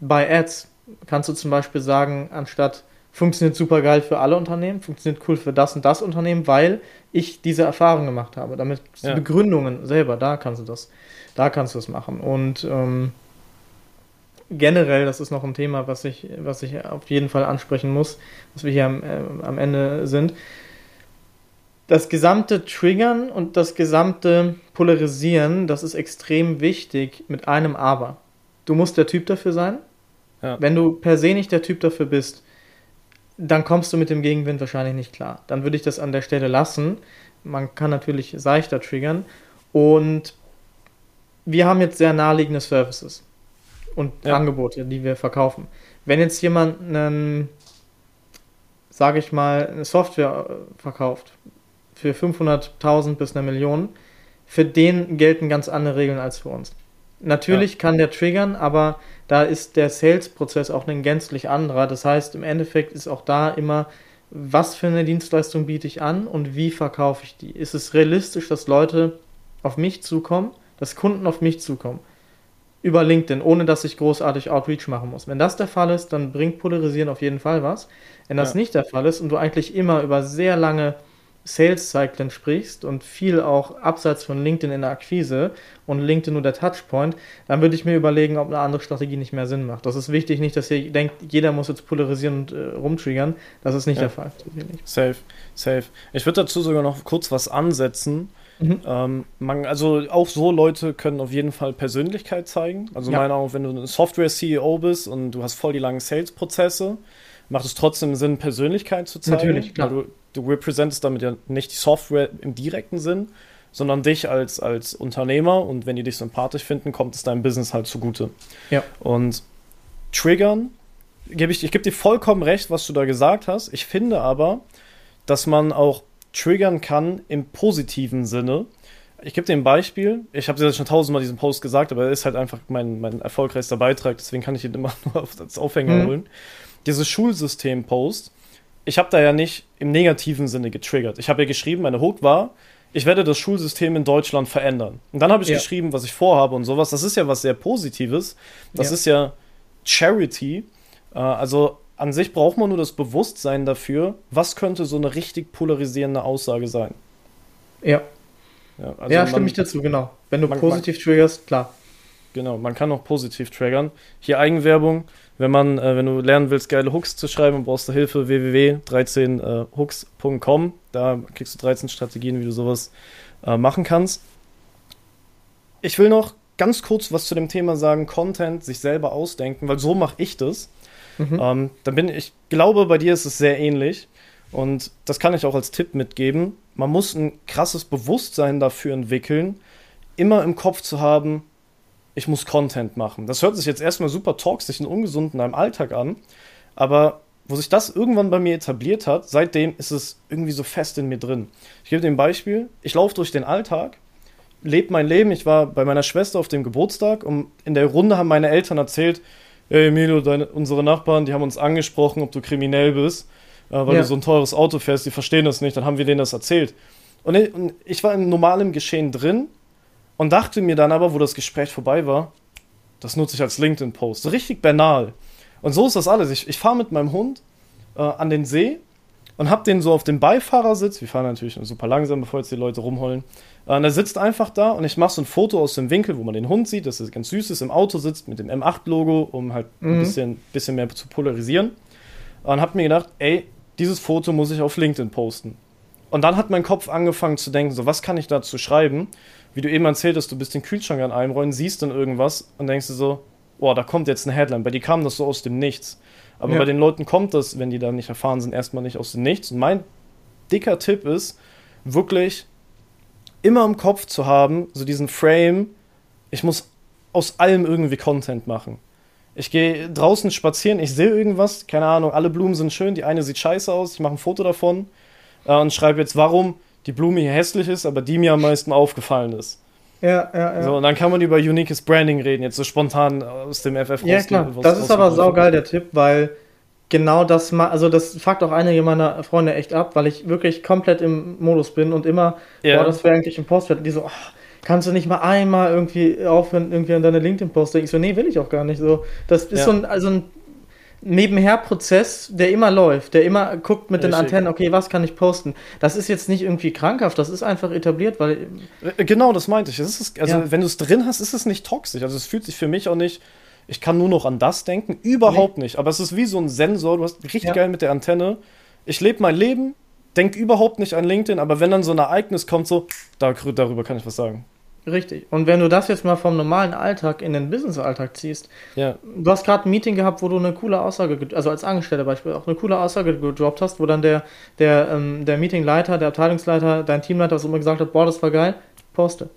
bei Ads kannst du zum Beispiel sagen, anstatt funktioniert super geil für alle Unternehmen, funktioniert cool für das und das Unternehmen, weil ich diese Erfahrung gemacht habe. Damit ja. Begründungen selber, da kannst du das, da kannst du es machen. Und ähm, generell, das ist noch ein Thema, was ich, was ich auf jeden Fall ansprechen muss, was wir hier am, äh, am Ende sind. Das gesamte Triggern und das gesamte Polarisieren, das ist extrem wichtig mit einem Aber. Du musst der Typ dafür sein. Ja. Wenn du per se nicht der Typ dafür bist, dann kommst du mit dem Gegenwind wahrscheinlich nicht klar. Dann würde ich das an der Stelle lassen. Man kann natürlich seichter triggern. Und wir haben jetzt sehr naheliegende Services und ja. Angebote, die wir verkaufen. Wenn jetzt jemand einen, sage ich mal, eine Software äh, verkauft für 500.000 bis eine Million, für den gelten ganz andere Regeln als für uns. Natürlich ja. kann der triggern, aber da ist der Sales-Prozess auch ein gänzlich anderer. Das heißt, im Endeffekt ist auch da immer, was für eine Dienstleistung biete ich an und wie verkaufe ich die? Ist es realistisch, dass Leute auf mich zukommen, dass Kunden auf mich zukommen? Über LinkedIn, ohne dass ich großartig Outreach machen muss. Wenn das der Fall ist, dann bringt Polarisieren auf jeden Fall was. Wenn das ja. nicht der Fall ist und du eigentlich immer über sehr lange Sales-Zyklen sprichst und viel auch abseits von LinkedIn in der Akquise und LinkedIn nur der Touchpoint, dann würde ich mir überlegen, ob eine andere Strategie nicht mehr Sinn macht. Das ist wichtig, nicht, dass ihr denkt, jeder muss jetzt polarisieren und äh, rumtriggern. Das ist nicht ja. der Fall. Safe, safe. Ich würde dazu sogar noch kurz was ansetzen. Mhm. Ähm, man, also auch so Leute können auf jeden Fall Persönlichkeit zeigen. Also ja. meine auch, wenn du ein Software-CEO bist und du hast voll die langen Sales-Prozesse, macht es trotzdem Sinn, Persönlichkeit zu zeigen. Natürlich, klar. du, du representest damit ja nicht die Software im direkten Sinn, sondern dich als, als Unternehmer und wenn die dich sympathisch finden, kommt es deinem Business halt zugute. Ja. Und triggern, gebe ich, ich gebe dir vollkommen recht, was du da gesagt hast. Ich finde aber, dass man auch triggern kann im positiven Sinne. Ich gebe dir ein Beispiel. Ich habe dir schon tausendmal diesen Post gesagt, aber er ist halt einfach mein, mein erfolgreichster Beitrag, deswegen kann ich ihn immer nur als Aufhänger mhm. holen dieses Schulsystem-Post, ich habe da ja nicht im negativen Sinne getriggert. Ich habe ja geschrieben, meine Hook war, ich werde das Schulsystem in Deutschland verändern. Und dann habe ich ja. geschrieben, was ich vorhabe und sowas. Das ist ja was sehr Positives. Das ja. ist ja Charity. Äh, also an sich braucht man nur das Bewusstsein dafür, was könnte so eine richtig polarisierende Aussage sein. Ja. Ja, also ja stimme ich dazu, genau. Wenn du man, positiv man, triggerst, klar. Genau, man kann auch positiv triggern. Hier Eigenwerbung. Wenn man, äh, wenn du lernen willst, geile Hooks zu schreiben, brauchst du Hilfe www.13hooks.com. Da kriegst du 13 Strategien, wie du sowas äh, machen kannst. Ich will noch ganz kurz was zu dem Thema sagen, Content sich selber ausdenken, weil so mache ich das. Mhm. Ähm, dann bin ich glaube, bei dir ist es sehr ähnlich. Und das kann ich auch als Tipp mitgeben. Man muss ein krasses Bewusstsein dafür entwickeln, immer im Kopf zu haben, ich muss Content machen. Das hört sich jetzt erstmal super toxisch und ungesund in einem Alltag an, aber wo sich das irgendwann bei mir etabliert hat, seitdem ist es irgendwie so fest in mir drin. Ich gebe dir ein Beispiel. Ich laufe durch den Alltag, lebe mein Leben. Ich war bei meiner Schwester auf dem Geburtstag und in der Runde haben meine Eltern erzählt, hey Emilio, deine, unsere Nachbarn, die haben uns angesprochen, ob du kriminell bist, äh, weil ja. du so ein teures Auto fährst, die verstehen das nicht. Dann haben wir denen das erzählt. Und ich, und ich war im normalen Geschehen drin und dachte mir dann aber, wo das Gespräch vorbei war, das nutze ich als LinkedIn-Post. Richtig banal. Und so ist das alles. Ich, ich fahre mit meinem Hund äh, an den See und habe den so auf dem Beifahrersitz. Wir fahren natürlich super langsam, bevor jetzt die Leute rumheulen. Äh, und er sitzt einfach da und ich mache so ein Foto aus dem Winkel, wo man den Hund sieht, dass er ganz süß ist, im Auto sitzt mit dem M8-Logo, um halt mhm. ein bisschen, bisschen mehr zu polarisieren. Und habe mir gedacht, ey, dieses Foto muss ich auf LinkedIn posten. Und dann hat mein Kopf angefangen zu denken, so was kann ich dazu schreiben? Wie du eben erzählt hast, du bist den Kühlschrank an einem Rollen, siehst dann irgendwas und denkst dir so, boah, da kommt jetzt eine Headline. Bei dir kam das so aus dem Nichts. Aber ja. bei den Leuten kommt das, wenn die da nicht erfahren sind, erstmal nicht aus dem Nichts. Und mein dicker Tipp ist, wirklich immer im Kopf zu haben, so diesen Frame, ich muss aus allem irgendwie Content machen. Ich gehe draußen spazieren, ich sehe irgendwas, keine Ahnung, alle Blumen sind schön, die eine sieht scheiße aus, ich mache ein Foto davon äh, und schreibe jetzt, warum die Blume hier hässlich ist, aber die mir am meisten aufgefallen ist. Ja, ja, ja. So, und dann kann man über uniques Branding reden, jetzt so spontan aus dem FF Ja, klar. Das ist aber saugeil, der Tipp, weil genau das, also das fuckt auch einige meiner Freunde echt ab, weil ich wirklich komplett im Modus bin und immer, ja. boah, das wäre eigentlich ein Post, die so, oh, kannst du nicht mal einmal irgendwie aufhören, irgendwie an deine LinkedIn-Post Ich so, nee, will ich auch gar nicht. So, das ist ja. so ein, also ein Nebenher-Prozess, der immer läuft, der immer guckt mit Richtig. den Antennen, okay, was kann ich posten? Das ist jetzt nicht irgendwie krankhaft, das ist einfach etabliert, weil. Äh, genau, das meinte ich. Ist, also, ja. wenn du es drin hast, ist es nicht toxisch. Also, es fühlt sich für mich auch nicht. Ich kann nur noch an das denken. Überhaupt nee. nicht. Aber es ist wie so ein Sensor. Du hast richtig ja. geil mit der Antenne. Ich lebe mein Leben, denke überhaupt nicht an LinkedIn, aber wenn dann so ein Ereignis kommt, so, darüber kann ich was sagen. Richtig. Und wenn du das jetzt mal vom normalen Alltag in den Business-Alltag ziehst, ja. du hast gerade ein Meeting gehabt, wo du eine coole Aussage, also als Angestellter Beispiel, auch eine coole Aussage gedroppt hast, wo dann der, der, ähm, der Meetingleiter, der Abteilungsleiter, dein Teamleiter was immer gesagt hat, boah, das war geil, poste.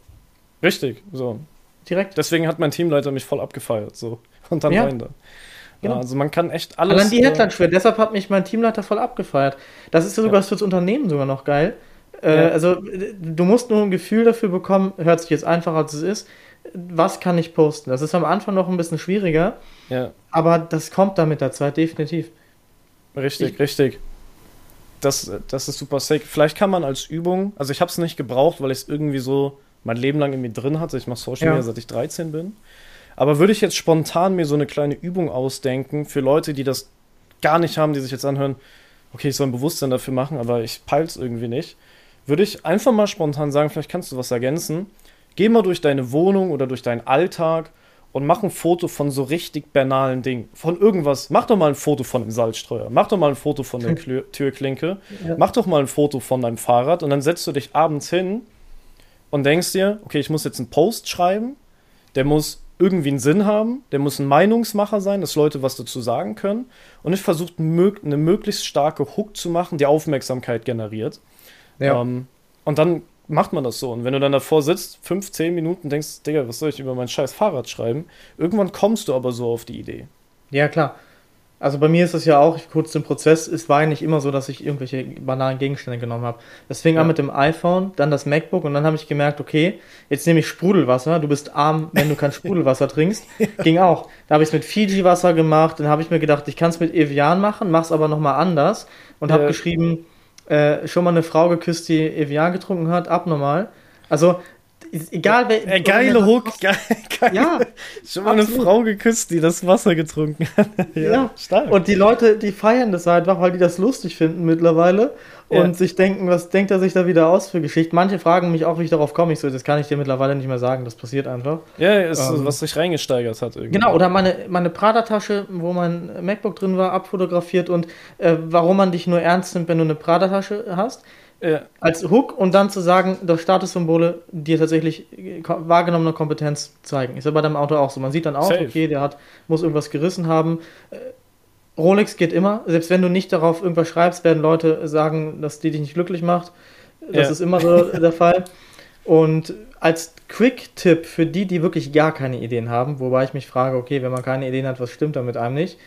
Richtig, so. Direkt. Deswegen hat mein Teamleiter mich voll abgefeiert, so. Und dann ja. rein da. Genau. Also man kann echt alles. Allein die Headline schwer, deshalb hat mich mein Teamleiter voll abgefeiert. Das ist ja sogar ja. fürs Unternehmen sogar noch geil äh, ja. Also, du musst nur ein Gefühl dafür bekommen, hört sich jetzt einfacher als es ist. was kann ich posten. Das ist am Anfang noch ein bisschen schwieriger, Ja, aber das kommt dann mit der Zeit definitiv. richtig, Ich- richtig. Das, das ist super sick. Vielleicht kann man als Übung, also ich habe es nicht gebraucht, weil ich es irgendwie so mein Leben lang in mir drin hatte. Ich mache Social Ja. Media, seit ich 13 bin. Aber würde ich jetzt spontan mir so eine kleine Übung ausdenken für Leute, die das gar nicht haben, die sich jetzt anhören, okay, ich soll ein Bewusstsein dafür machen, aber ich peil's irgendwie nicht, würde ich einfach mal spontan sagen, vielleicht kannst du was ergänzen. Geh mal durch deine Wohnung oder durch deinen Alltag und mach ein Foto von so richtig banalen Dingen. Von irgendwas. Mach doch mal ein Foto von dem Salzstreuer. Mach doch mal ein Foto von der Klö Türklinke. Ja. Mach doch mal ein Foto von deinem Fahrrad und dann setzt du dich abends hin und denkst dir, okay, ich muss jetzt einen Post schreiben, der muss irgendwie einen Sinn haben, der muss ein Meinungsmacher sein, dass Leute was dazu sagen können. Und ich versuche eine möglichst starke Hook zu machen, die Aufmerksamkeit generiert. Ähm, und dann macht man das so. Und wenn du dann davor sitzt, fünf, zehn Minuten, denkst, Digga, was soll ich über mein scheiß Fahrrad schreiben? Irgendwann kommst du aber so auf die Idee. Ja, klar. Also bei mir ist es ja auch, kurz den Prozess, es war ja nicht immer so, dass ich irgendwelche banalen Gegenstände genommen habe. Das fing Ja. an mit dem iPhone, dann das MacBook und dann habe ich gemerkt, okay, jetzt nehme ich Sprudelwasser, du bist arm, wenn du kein Sprudelwasser trinkst. Ging auch. Da habe ich es mit Fiji-Wasser gemacht, dann habe ich mir gedacht, ich kann es mit Evian machen, mach's aber nochmal anders und habe Ja. geschrieben, äh, schon mal eine Frau geküsst, die Evian getrunken hat, abnormal. Also, egal wer. Äh, geile Hook, geil, geil. Ja, Schon mal eine absolut. Frau geküsst, die das Wasser getrunken hat. Ja. stark. Und die Leute, die feiern das einfach, weil die das lustig finden mittlerweile und Ja. sich denken, was denkt er sich da wieder aus für Geschichten. Manche fragen mich auch, wie ich darauf komme. Ich so, das kann ich dir mittlerweile nicht mehr sagen, das passiert einfach. ja, ist Ähm, was sich reingesteigert hat irgendwie. Genau, oder meine, meine Prada-Tasche, wo mein MacBook drin war, abfotografiert und äh, warum man dich nur ernst nimmt, wenn du eine Prada-Tasche hast. Ja, Als Hook und dann zu sagen, dass Statussymbole dir tatsächlich äh, wahrgenommene Kompetenz zeigen. Ist ja bei deinem Auto auch so. Man sieht dann auch, Safe. okay, der hat, muss irgendwas gerissen haben. Äh, Rolex geht immer. Selbst wenn du nicht darauf irgendwas schreibst, werden Leute sagen, dass die dich nicht glücklich macht. Das Ja. ist immer so der Fall. Und als Quick-Tipp für die, die wirklich gar keine Ideen haben, wobei ich mich frage, okay, wenn man keine Ideen hat, was stimmt da mit einem nicht?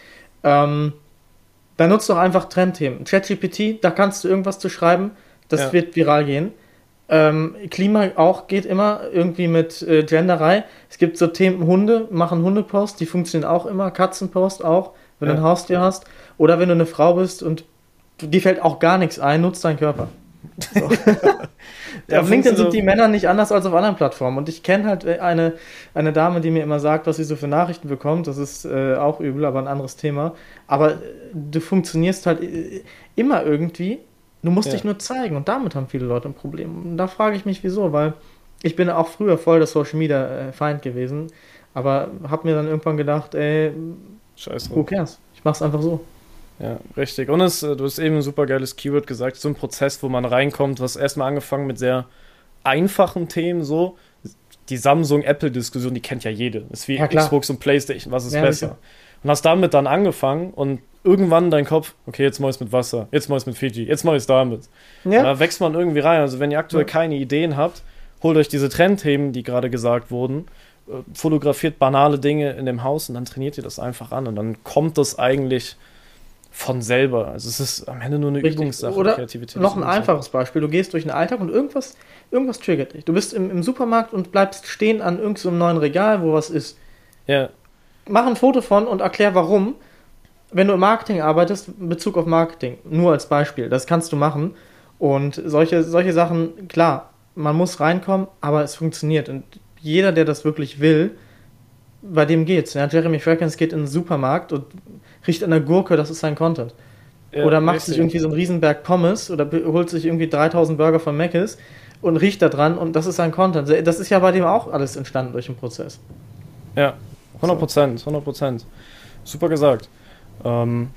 Ähm, dann nutzt doch einfach Trendthemen. ChatGPT, da kannst du irgendwas zu schreiben, das Ja. wird viral gehen. Ähm, Klima auch geht immer irgendwie mit äh, Genderei. Es gibt so Themen Hunde, machen Hundepost, die funktionieren auch immer, Katzenpost auch, wenn Ja. du ein Haustier hast. Oder wenn du eine Frau bist und dir fällt auch gar nichts ein, nutzt deinen Körper. So. Ja, auf LinkedIn so- sind die Männer nicht anders als auf anderen Plattformen. Und ich kenne halt eine, eine Dame, die mir immer sagt, was sie so für Nachrichten bekommt. Das ist äh, auch übel, aber ein anderes Thema. Aber äh, du funktionierst halt äh, immer irgendwie. Du musst Ja. dich nur zeigen. Und damit haben viele Leute ein Problem. Und da frage ich mich, wieso. Weil ich bin auch früher voll der Social Media äh, Feind gewesen. Aber habe mir dann irgendwann gedacht, ey, scheiße. who cares? Ich mach's einfach so. Ja, richtig. Und es, äh, du hast eben ein super geiles Keyword gesagt, so ein Prozess, wo man reinkommt, was erstmal angefangen mit sehr einfachen Themen, so. Die Samsung-Apple-Diskussion, die kennt ja jede. Ist wie Ja. Xbox und Playstation, was ist Ja, besser? sicher. Und hast damit dann angefangen und irgendwann dein Kopf, okay, jetzt mach ich's mit Wasser, jetzt mach ich's mit Fiji, jetzt mach ich's damit. Und Ja, Da wächst man irgendwie rein. Also wenn ihr aktuell Ja. keine Ideen habt, holt euch diese Trendthemen, die gerade gesagt wurden, äh, fotografiert banale Dinge in dem Haus und dann trainiert ihr das einfach an und dann kommt das eigentlich von selber. Also es ist am Ende nur eine Richtig. Übungssache. Oder Kreativität Noch ein einfaches Beispiel. Du gehst durch den Alltag und irgendwas, irgendwas triggert dich. Du bist im, im Supermarkt und bleibst stehen an irgendeinem so neuen Regal, wo was ist. Ja, Mach ein Foto von und erklär warum. Wenn du im Marketing arbeitest, in Bezug auf Marketing, nur als Beispiel, das kannst du machen. Und solche, solche Sachen, klar, man muss reinkommen, aber es funktioniert. Und jeder, der das wirklich will, bei dem geht's. Ja, Jeremy Fragrance geht in den Supermarkt und riecht an der Gurke, das ist sein Content. ja, Oder macht richtig. sich irgendwie so einen Riesenberg Pommes oder holt sich irgendwie 3000 Burger von Mc's und riecht da dran und das ist sein Content. Das ist ja bei dem auch alles entstanden durch den Prozess. Ja, 100 Prozent, 100 Prozent. Super gesagt. Ähm,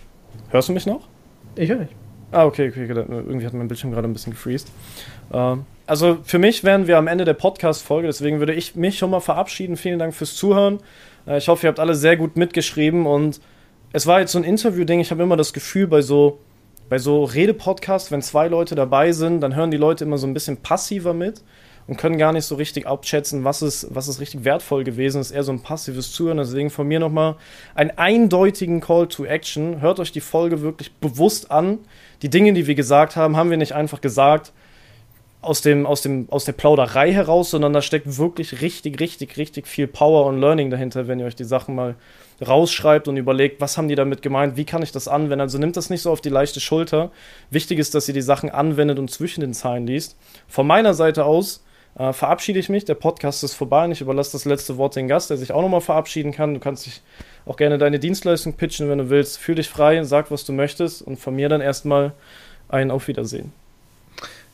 hörst du mich noch? Ich höre dich. Ah, okay, okay. Irgendwie hat mein Bildschirm gerade ein bisschen gefreezed. Ähm, also für mich wären wir am Ende der Podcast-Folge, deswegen würde ich mich schon mal verabschieden. Vielen Dank fürs Zuhören. Äh, ich hoffe, ihr habt alle sehr gut mitgeschrieben und es war jetzt so ein Interview-Ding. Ich habe immer das Gefühl, bei so, bei so Rede-Podcasts, wenn zwei Leute dabei sind, dann hören die Leute immer so ein bisschen passiver mit und können gar nicht so richtig abschätzen, was ist, was ist richtig wertvoll gewesen. Das ist eher so ein passives Zuhören. Deswegen von mir nochmal einen eindeutigen Call to Action. Hört euch die Folge wirklich bewusst an. Die Dinge, die wir gesagt haben, haben wir nicht einfach gesagt. aus, dem, aus, dem, aus der Plauderei heraus, sondern da steckt wirklich richtig, richtig, richtig viel Power und Learning dahinter, wenn ihr euch die Sachen mal rausschreibt und überlegt, was haben die damit gemeint, wie kann ich das anwenden. Also nimmt das nicht so auf die leichte Schulter. Wichtig ist, dass ihr die Sachen anwendet und zwischen den Zeilen liest. Von meiner Seite aus äh, verabschiede ich mich. Der Podcast ist vorbei und ich überlasse das letzte Wort den Gast, der sich auch nochmal verabschieden kann. Du kannst dich auch gerne deine Dienstleistung pitchen, wenn du willst. Fühl dich frei, sag, was du möchtest und von mir dann erstmal ein Auf Wiedersehen.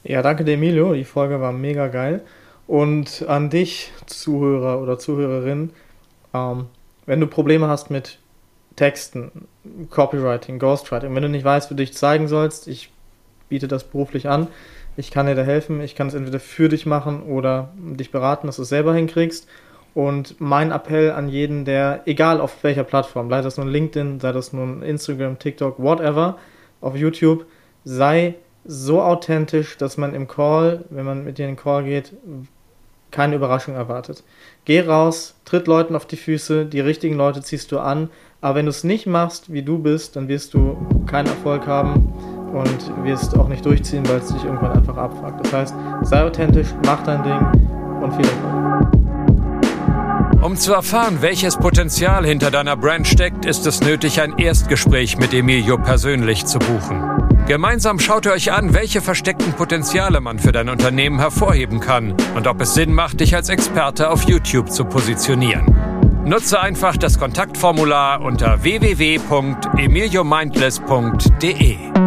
Ja, danke dir, Emilio. Die Folge war mega geil. Und an dich, Zuhörer oder Zuhörerin, ähm, wenn du Probleme hast mit Texten, Copywriting, Ghostwriting, wenn du nicht weißt, wie du dich zeigen sollst, ich biete das beruflich an. Ich kann dir da helfen. Ich kann es entweder für dich machen oder dich beraten, dass du es selber hinkriegst. Und mein Appell an jeden, der, egal auf welcher Plattform, sei das nun LinkedIn, sei das nun Instagram, TikTok, whatever, auf YouTube, sei so authentisch, dass man im Call, wenn man mit dir in den Call geht, keine Überraschung erwartet. Geh raus, tritt Leuten auf die Füße, die richtigen Leute ziehst du an, aber wenn du es nicht machst, wie du bist, dann wirst du keinen Erfolg haben und wirst auch nicht durchziehen, weil es dich irgendwann einfach abfuckt. Das heißt, sei authentisch, mach dein Ding und viel Erfolg. Um zu erfahren, welches Potenzial hinter deiner Brand steckt, ist es nötig, ein Erstgespräch mit Emilio persönlich zu buchen. Gemeinsam schaut ihr euch an, welche versteckten Potenziale man für dein Unternehmen hervorheben kann und ob es Sinn macht, dich als Experte auf YouTube zu positionieren. Nutze einfach das Kontaktformular unter www.emiliomindless.de.